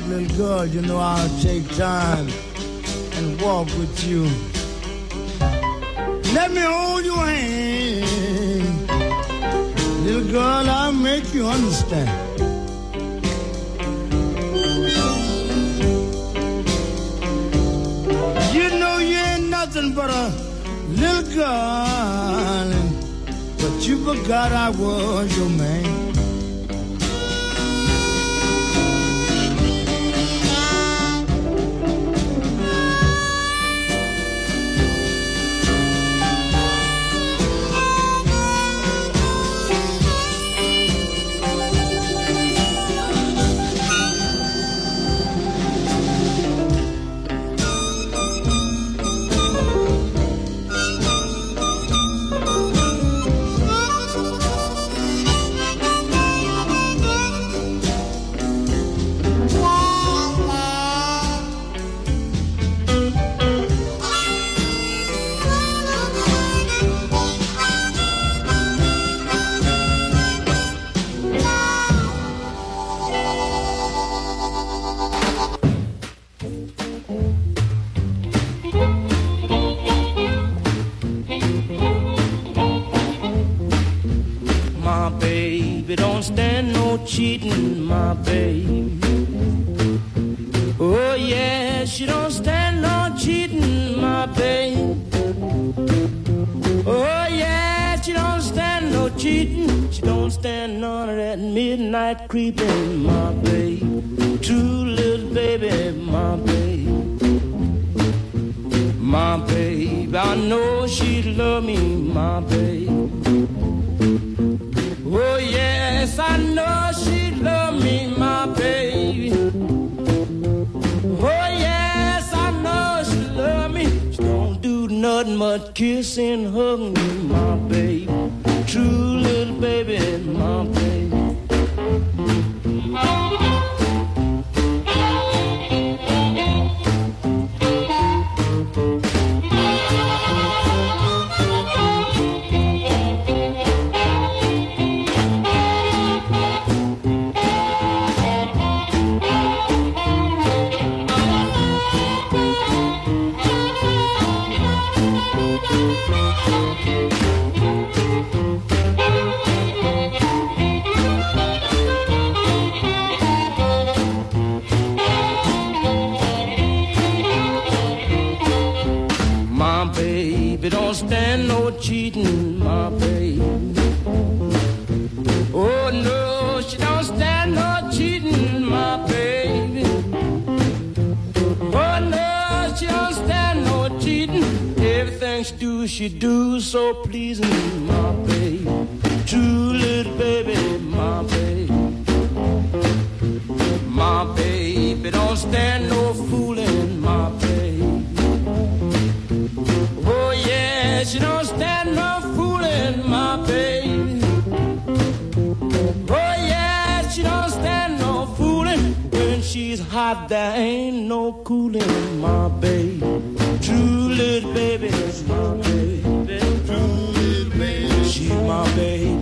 Little girl. You know I'll take time and walk with you. Let me hold your hand. Little girl, I'll make you understand. You know you ain't nothing but a little girl, but you forgot I was your man. No stand no cheating, my baby. Oh no, she don't stand no cheating, my baby. Oh no, she don't stand no cheating. Everything she do, she do so pleasing, my baby. True little baby, my baby. My baby don't stand no fooling, yeah, she don't stand no fooling, my baby. Oh yeah, she don't stand no fooling. When she's hot, there ain't no cooling, my baby. True little baby, my baby. True little baby, she's my baby.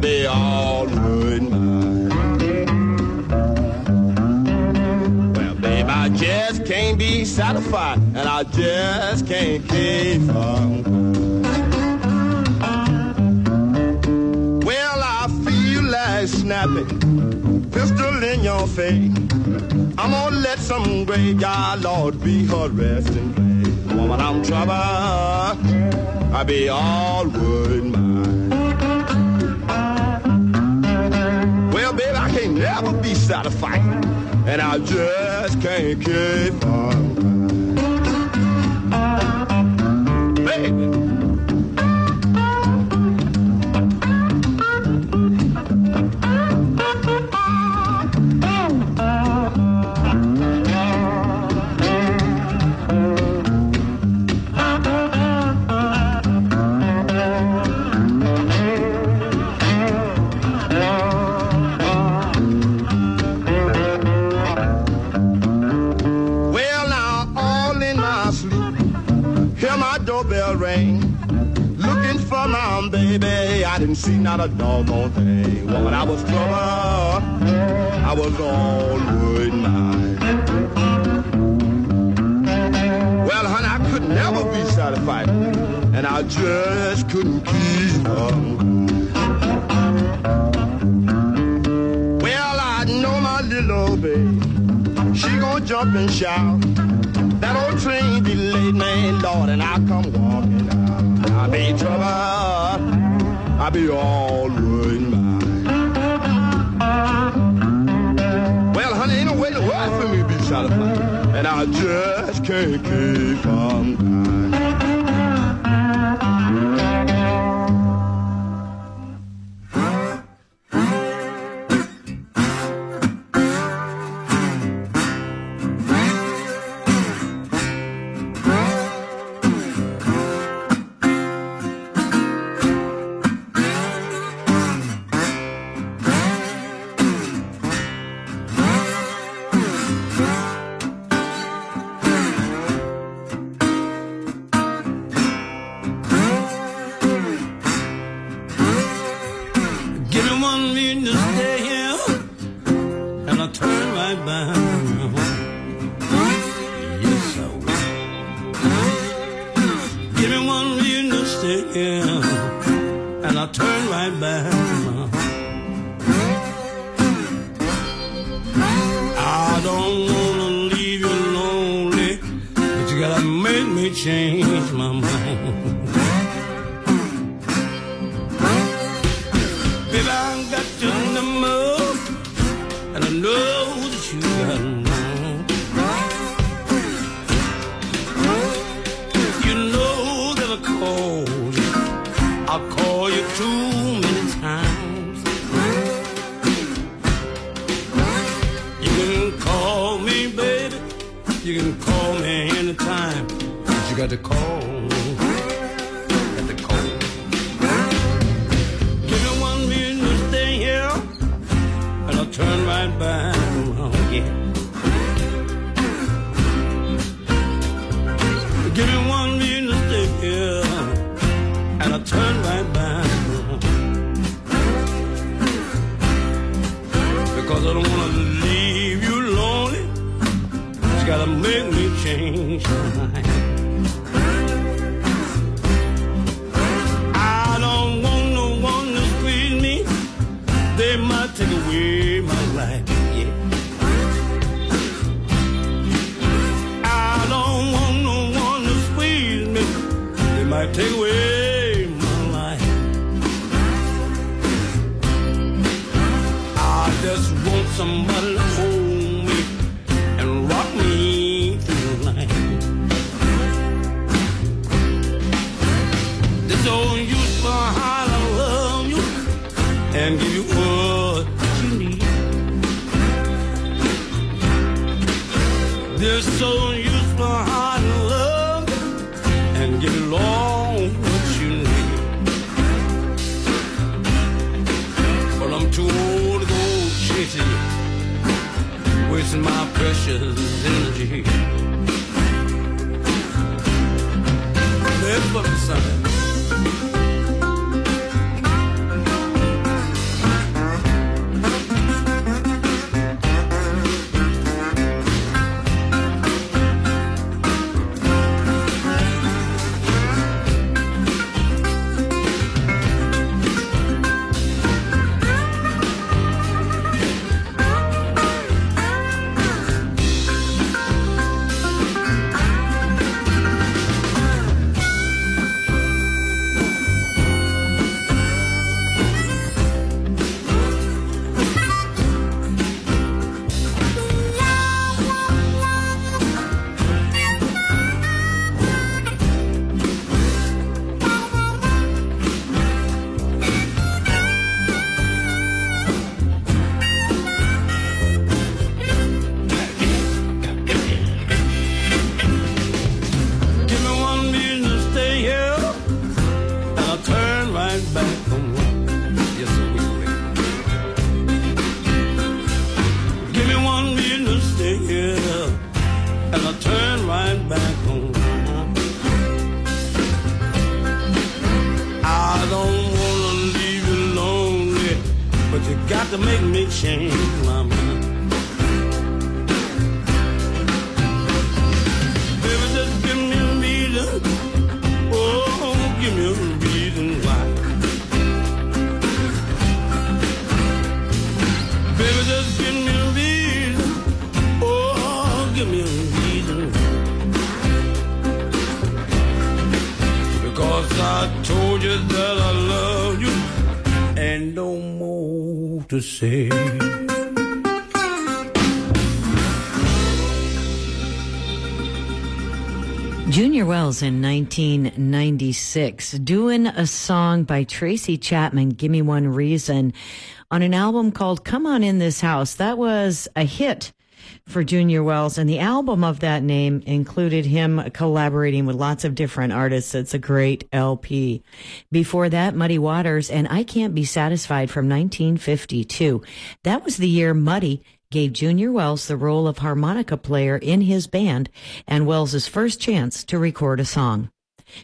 be all good. Well, babe, I just can't be satisfied, and I just can't keep on. Well, I feel like snapping, pistol in your face. I'm gonna let some graveyard lord be her resting place. Woman, I'm trouble. I be all wood. never be satisfied. And I just can't keep on. Baby. see not a doggone thing. Woman, I was trouble. I was all onward mind. Well, honey, I could never be satisfied. And I just couldn't keep up. Well, I know my little baby. She gonna jump and shout. That old train delayed man, Lord, and I come walking out. I made trouble. Be all worried. Well, honey, ain't no way to work for me to be satisfied. And I just can't keep on dying. give me one real good stick, yeah. And I'll turn right back. To say. Junior Wells in 1996 doing a song by Tracy Chapman, Give Me One Reason, on an album called Come On In This House. That was a hit for Junior Wells, and the album of that name included him collaborating with lots of different artists. It's a great LP. Before that, Muddy Waters and I Can't Be Satisfied from 1952. That was the year Muddy gave Junior Wells the role of harmonica player in his band and Wells's first chance to record a song.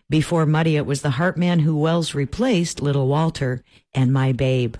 Before Muddy, it was the Heartman who Wells replaced, Little Walter, and My Babe.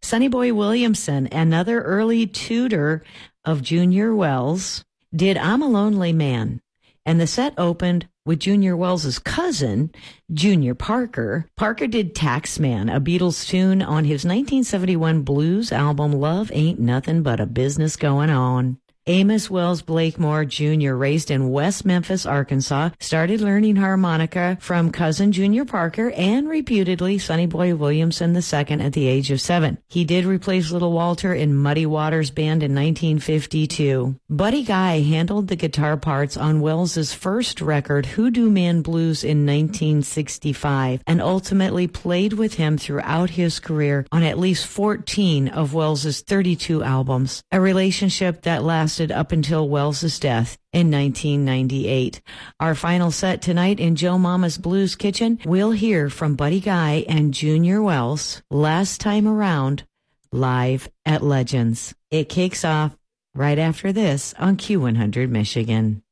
Sonny Boy Williamson, another early tutor of Junior Wells, did I'm a Lonely Man. And the set opened with Junior Wells's cousin, Junior Parker. Parker did Taxman, a Beatles tune on his 1971 blues album Love Ain't Nothing But a Business Going On. Amos Wells Blakemore Jr., raised in West Memphis, Arkansas, started learning harmonica from cousin Junior Parker and reputedly Sonny Boy Williamson II at the age of seven. He did replace Little Walter in Muddy Waters Band in 1952. Buddy Guy handled the guitar parts on Wells's first record, Hoodoo Man Blues, in 1965, and ultimately played with him throughout his career on at least 14 of Wells's 32 albums, a relationship that lasted up until Wells's death in 1998. Our final set tonight in Joe Mama's Blues Kitchen, we'll hear from Buddy Guy and Junior Wells last time around live at Legends. It kicks off right after this on Q100 Michigan.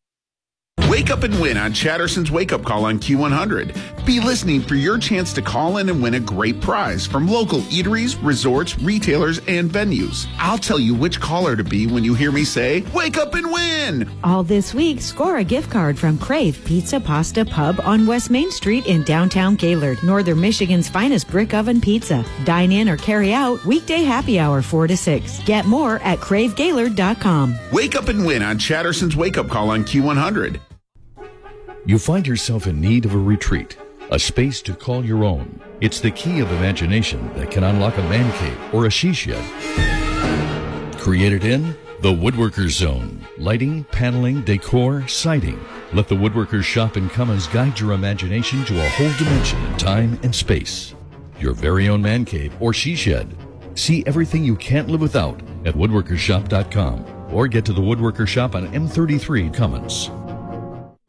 Wake up and win on Chatterson's Wake Up Call on Q100. Be listening for your chance to call in and win a great prize from local eateries, resorts, retailers, and venues. I'll tell you which caller to be when you hear me say, Wake up and win! All this week, score a gift card from Crave Pizza Pasta Pub on West Main Street in downtown Gaylord, Northern Michigan's finest brick oven pizza. Dine in or carry out weekday happy hour 4 to 6. Get more at cravegaylord.com. Wake up and win on Chatterson's Wake Up Call on Q100. You find yourself in need of a retreat, a space to call your own. It's the key of imagination that can unlock a man cave or a she shed. Created in the Woodworkers Zone. Lighting, paneling, decor, siding. Let the Woodworkers Shop in Comins guide your imagination to a whole dimension in time and space. Your very own man cave or she shed. See everything you can't live without at woodworkershop.com or get to the Woodworker Shop on M33 Comins.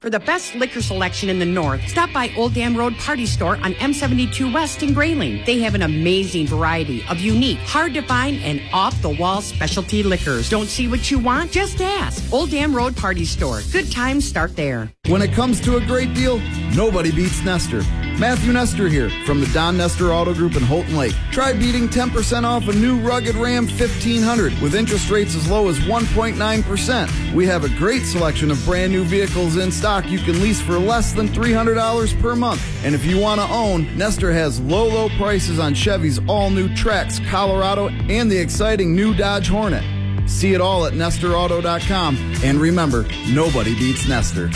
For the best liquor selection in the north, stop by Old Dam Road Party Store on M72 West in Grayling. They have an amazing variety of unique, hard to find, and off the wall specialty liquors. Don't see what you want? Just ask. Old Dam Road Party Store. Good times start there. When it comes to a great deal, nobody beats Nestor. Matthew Nestor here from the Don Nestor Auto Group in Houghton Lake. Try beating 10% off a new rugged Ram 1500 with interest rates as low as 1.9%. We have a great selection of brand new vehicles in stock you can lease for less than $300 per month. And if you want to own, Nestor has low, low prices on Chevy's all new Trax, Colorado, and the exciting new Dodge Hornet. See it all at NestorAuto.com. And remember, nobody beats Nestor.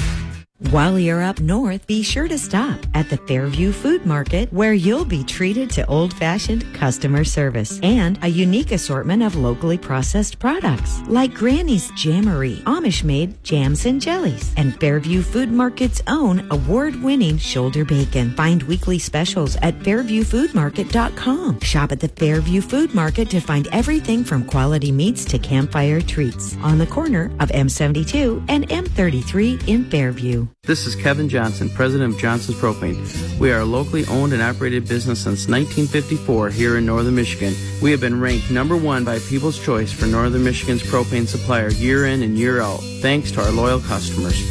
While you're up north, be sure to stop at the Fairview Food Market where you'll be treated to old-fashioned customer service and a unique assortment of locally processed products like Granny's Jammery, Amish-made jams and jellies, and Fairview Food Market's own award-winning shoulder bacon. Find weekly specials at fairviewfoodmarket.com. Shop at the Fairview Food Market to find everything from quality meats to campfire treats on the corner of M72 and M33 in Fairview. This is Kevin Johnson, president of Johnson's Propane. We are a locally owned and operated business since 1954 here in Northern Michigan. We have been ranked number one by People's Choice for Northern Michigan's propane supplier year in and year out, thanks to our loyal customers.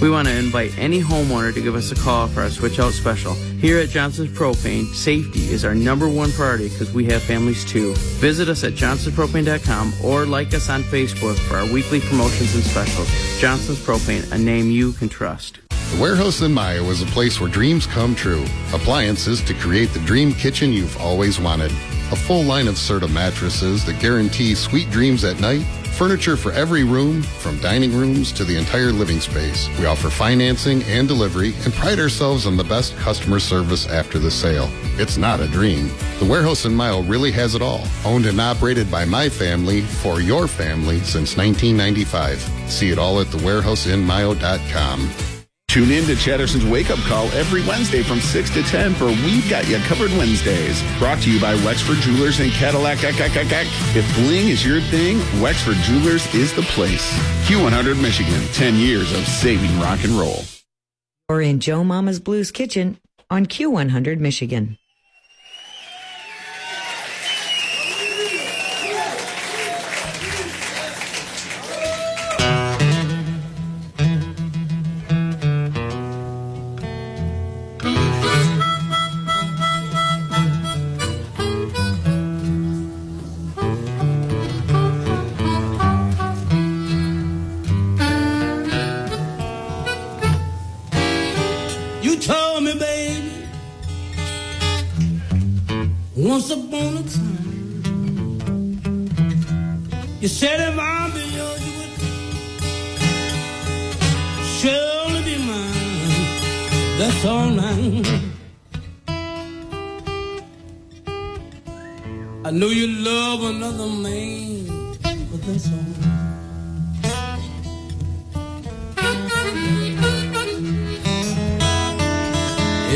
We want to invite any homeowner to give us a call for our switch out special. Here at Johnson's Propane, safety is our number one priority because we have families too. Visit us at johnsonspropane.com or like us on Facebook for our weekly promotions and specials. Johnson's Propane, a name you can trust. The Warehouse in Mio is a place where dreams come true. Appliances to create the dream kitchen you've always wanted. A full line of Serta mattresses that guarantee sweet dreams at night. Furniture for every room, from dining rooms to the entire living space. We offer financing and delivery and pride ourselves on the best customer service after the sale. It's not a dream. The Warehouse in Mio really has it all. Owned and operated by my family for your family since 1995. See it all at thewarehouseinmio.com. Tune in to Chatterson's Wake Up Call every Wednesday from 6 to 10 for We've Got You Covered Wednesdays. Brought to you by Wexford Jewelers and Cadillac. If bling is your thing, Wexford Jewelers is the place. Q100 Michigan, 10 years of saving rock and roll. Or in Joe Mama's Blues Kitchen on Q100 Michigan. Once upon a time, you said if I'll be yours, you would surely be mine. That's all right. I know you love another man, but that's all right.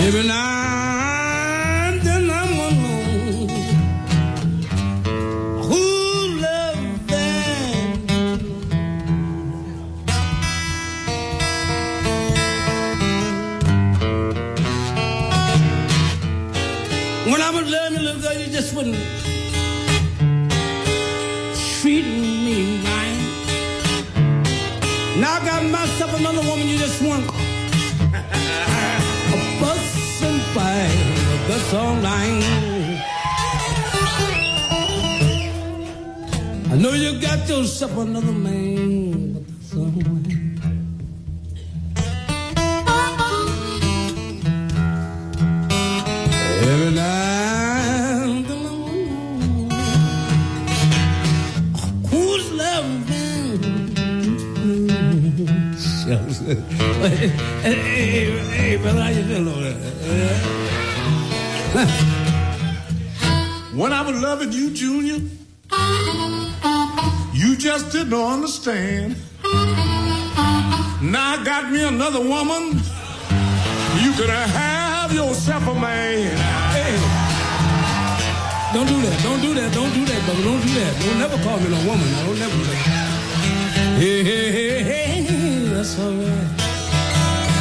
Every now just wouldn't treat me right. Now I got myself another woman, you just want a bus and fine, that's all right. I know you got yourself another man, When I was loving you, Junior, you just didn't understand. Now I got me another woman. You could have yourself a man. Hey. Don't do that. Don't do that. Don't do that, brother. Don't do that. Don't never call me no woman. I don't never do that. Hey, hey, hey, hey. That's all right.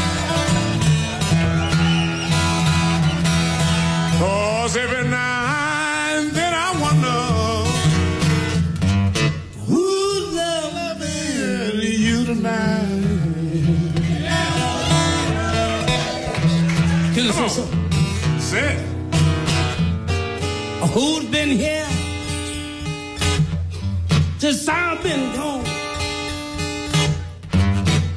Cause every now and then I wonder who's loving you tonight. Can I say Come on. something? Say it. Who's been here since I've been gone?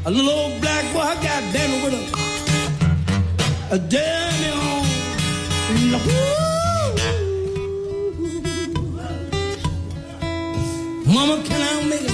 A little old black boy, goddamn it, with a, a on. Mama, can I make it?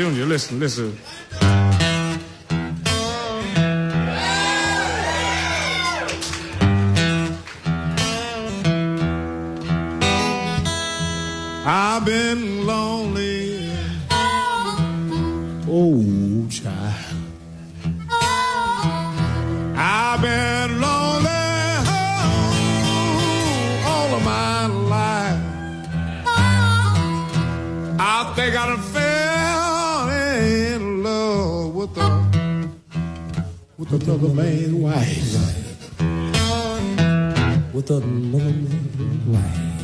Junior. Hey, Junior, listen, listen. I've another man's wife. With another man's wife.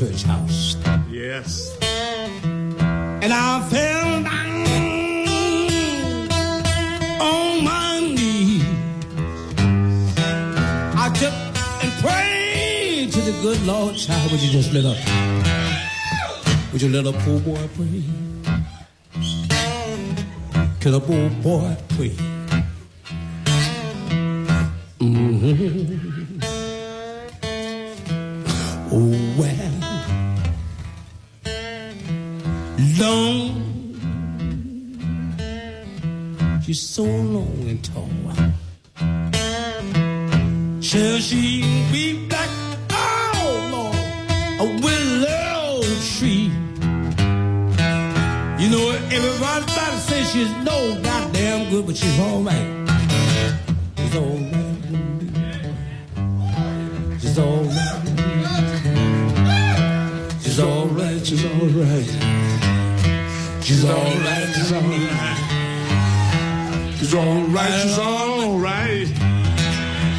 Church house. Yes. And I fell down on my knees. I took and prayed to the good Lord. Child, would you just let up? Would you let a poor boy pray? Can a poor boy pray? she's alright. She's alright, she's alright. She's alright, she's alright.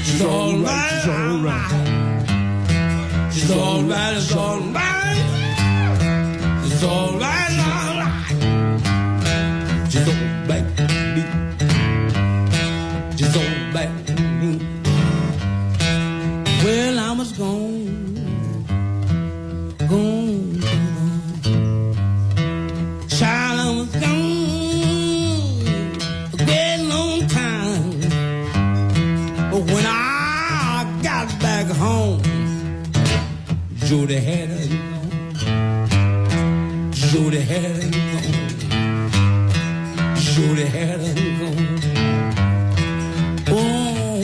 She's alright, she's alright. She's alright, she's alright. She's alright, she's alright. She's alright. Jody had. Jody had. Jody had gone. Oh,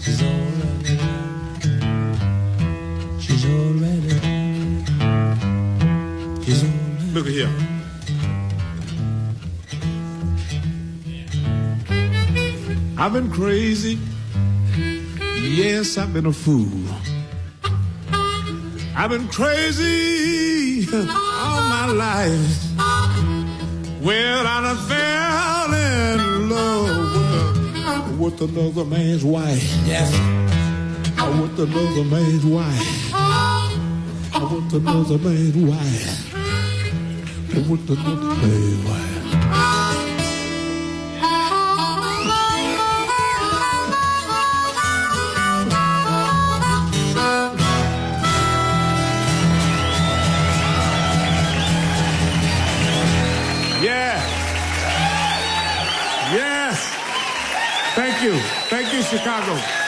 she's all right. She's all right. She's all right. Look here. I've been crazy. Yes, I've been a fool. I've been crazy all my life. Well, I done fell in love with, with another man's wife. Yes. I with another man's wife. I with another man's wife. I with another man's wife. Chicago.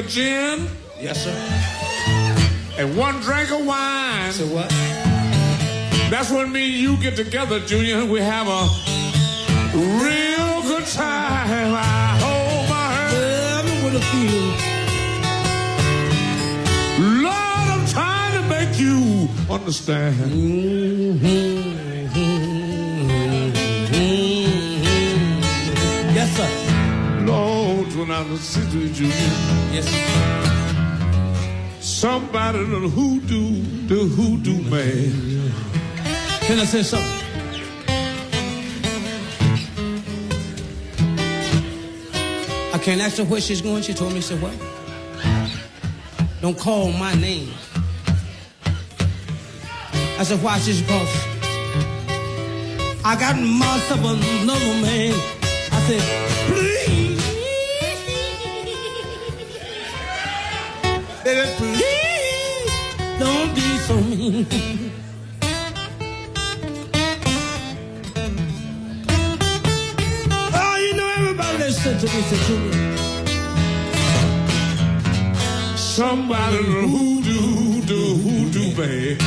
Of gin. Yes, sir. And one drink of wine. So what? That's when me and you get together, Junior. We have a real good time. I hold my hand. with a feel. Lord, I'm trying to make you understand. Yes, when I was sitting Junior. Yes, sir. Somebody the hoodoo, the hoodoo man. Can I say something? I can't ask her where she's going. She told me, she said, what? Don't call my name. I said, why? She said, because I got myself another man. I said, please. Baby, please. Don't be so mean. Oh, you know everybody said to me, said to me. Somebody hoodoo, do hoodoo man.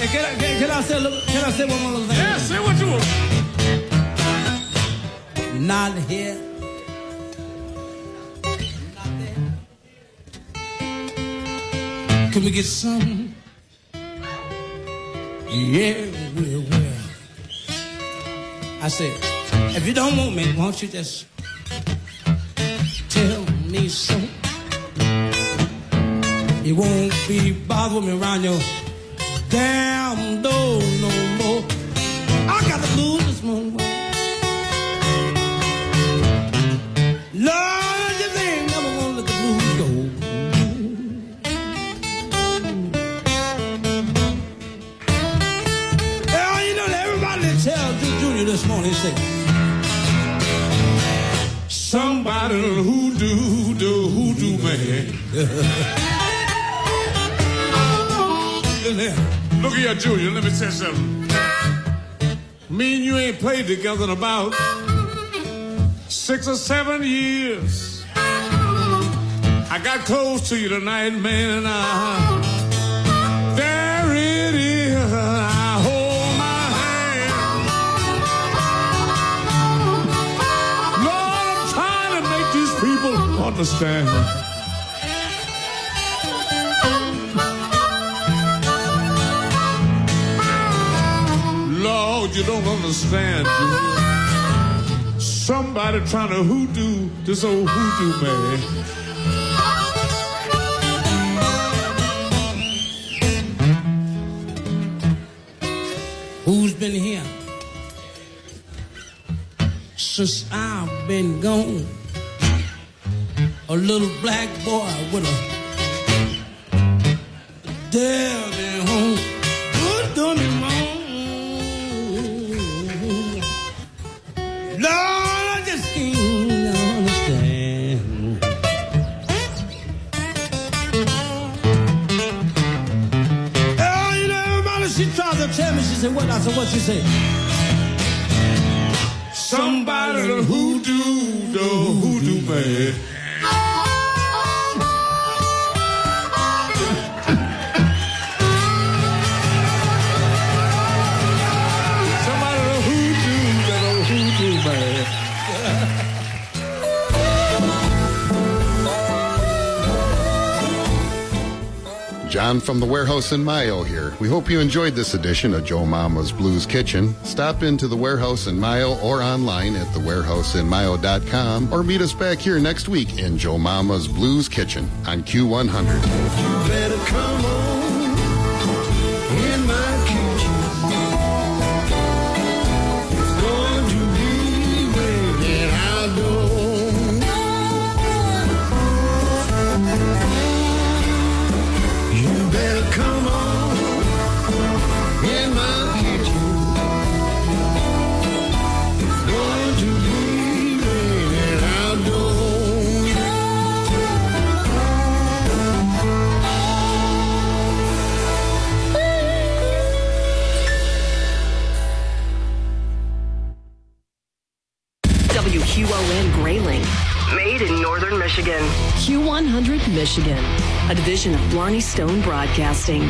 Hey, can, I, can, can I say can I say one more little thing? Yeah, say what you want. Not here. Can we get some? Yeah, well, well. I said, if you don't want me, won't you just tell me so? You won't be bothering me around your damn door no more. I got the blues this morning. Somebody the do the hoodoo man. Look here, Junior, let me say something. Me and you ain't played together in about six or seven years. I got close to you tonight, man, and I. understand. Lord, you don't understand. Somebody trying to hoodoo this old hoodoo man. Who's been here since I've been gone? A little black boy with a devil home. Good done me wrong. Lord, I just can't understand. Oh, you know, everybody, she tried to tell me, she said, what? I said, what she say? Somebody to hoodoo the hoodoo man. John from the warehouse in Mio here. We hope you enjoyed this edition of Joe Mama's Blues Kitchen. Stop into the warehouse in Mio or online at thewarehouseinmio.com or meet us back here next week in Joe Mama's Blues Kitchen on Q100. Q100 Michigan. A division of Blarney Stone Broadcasting.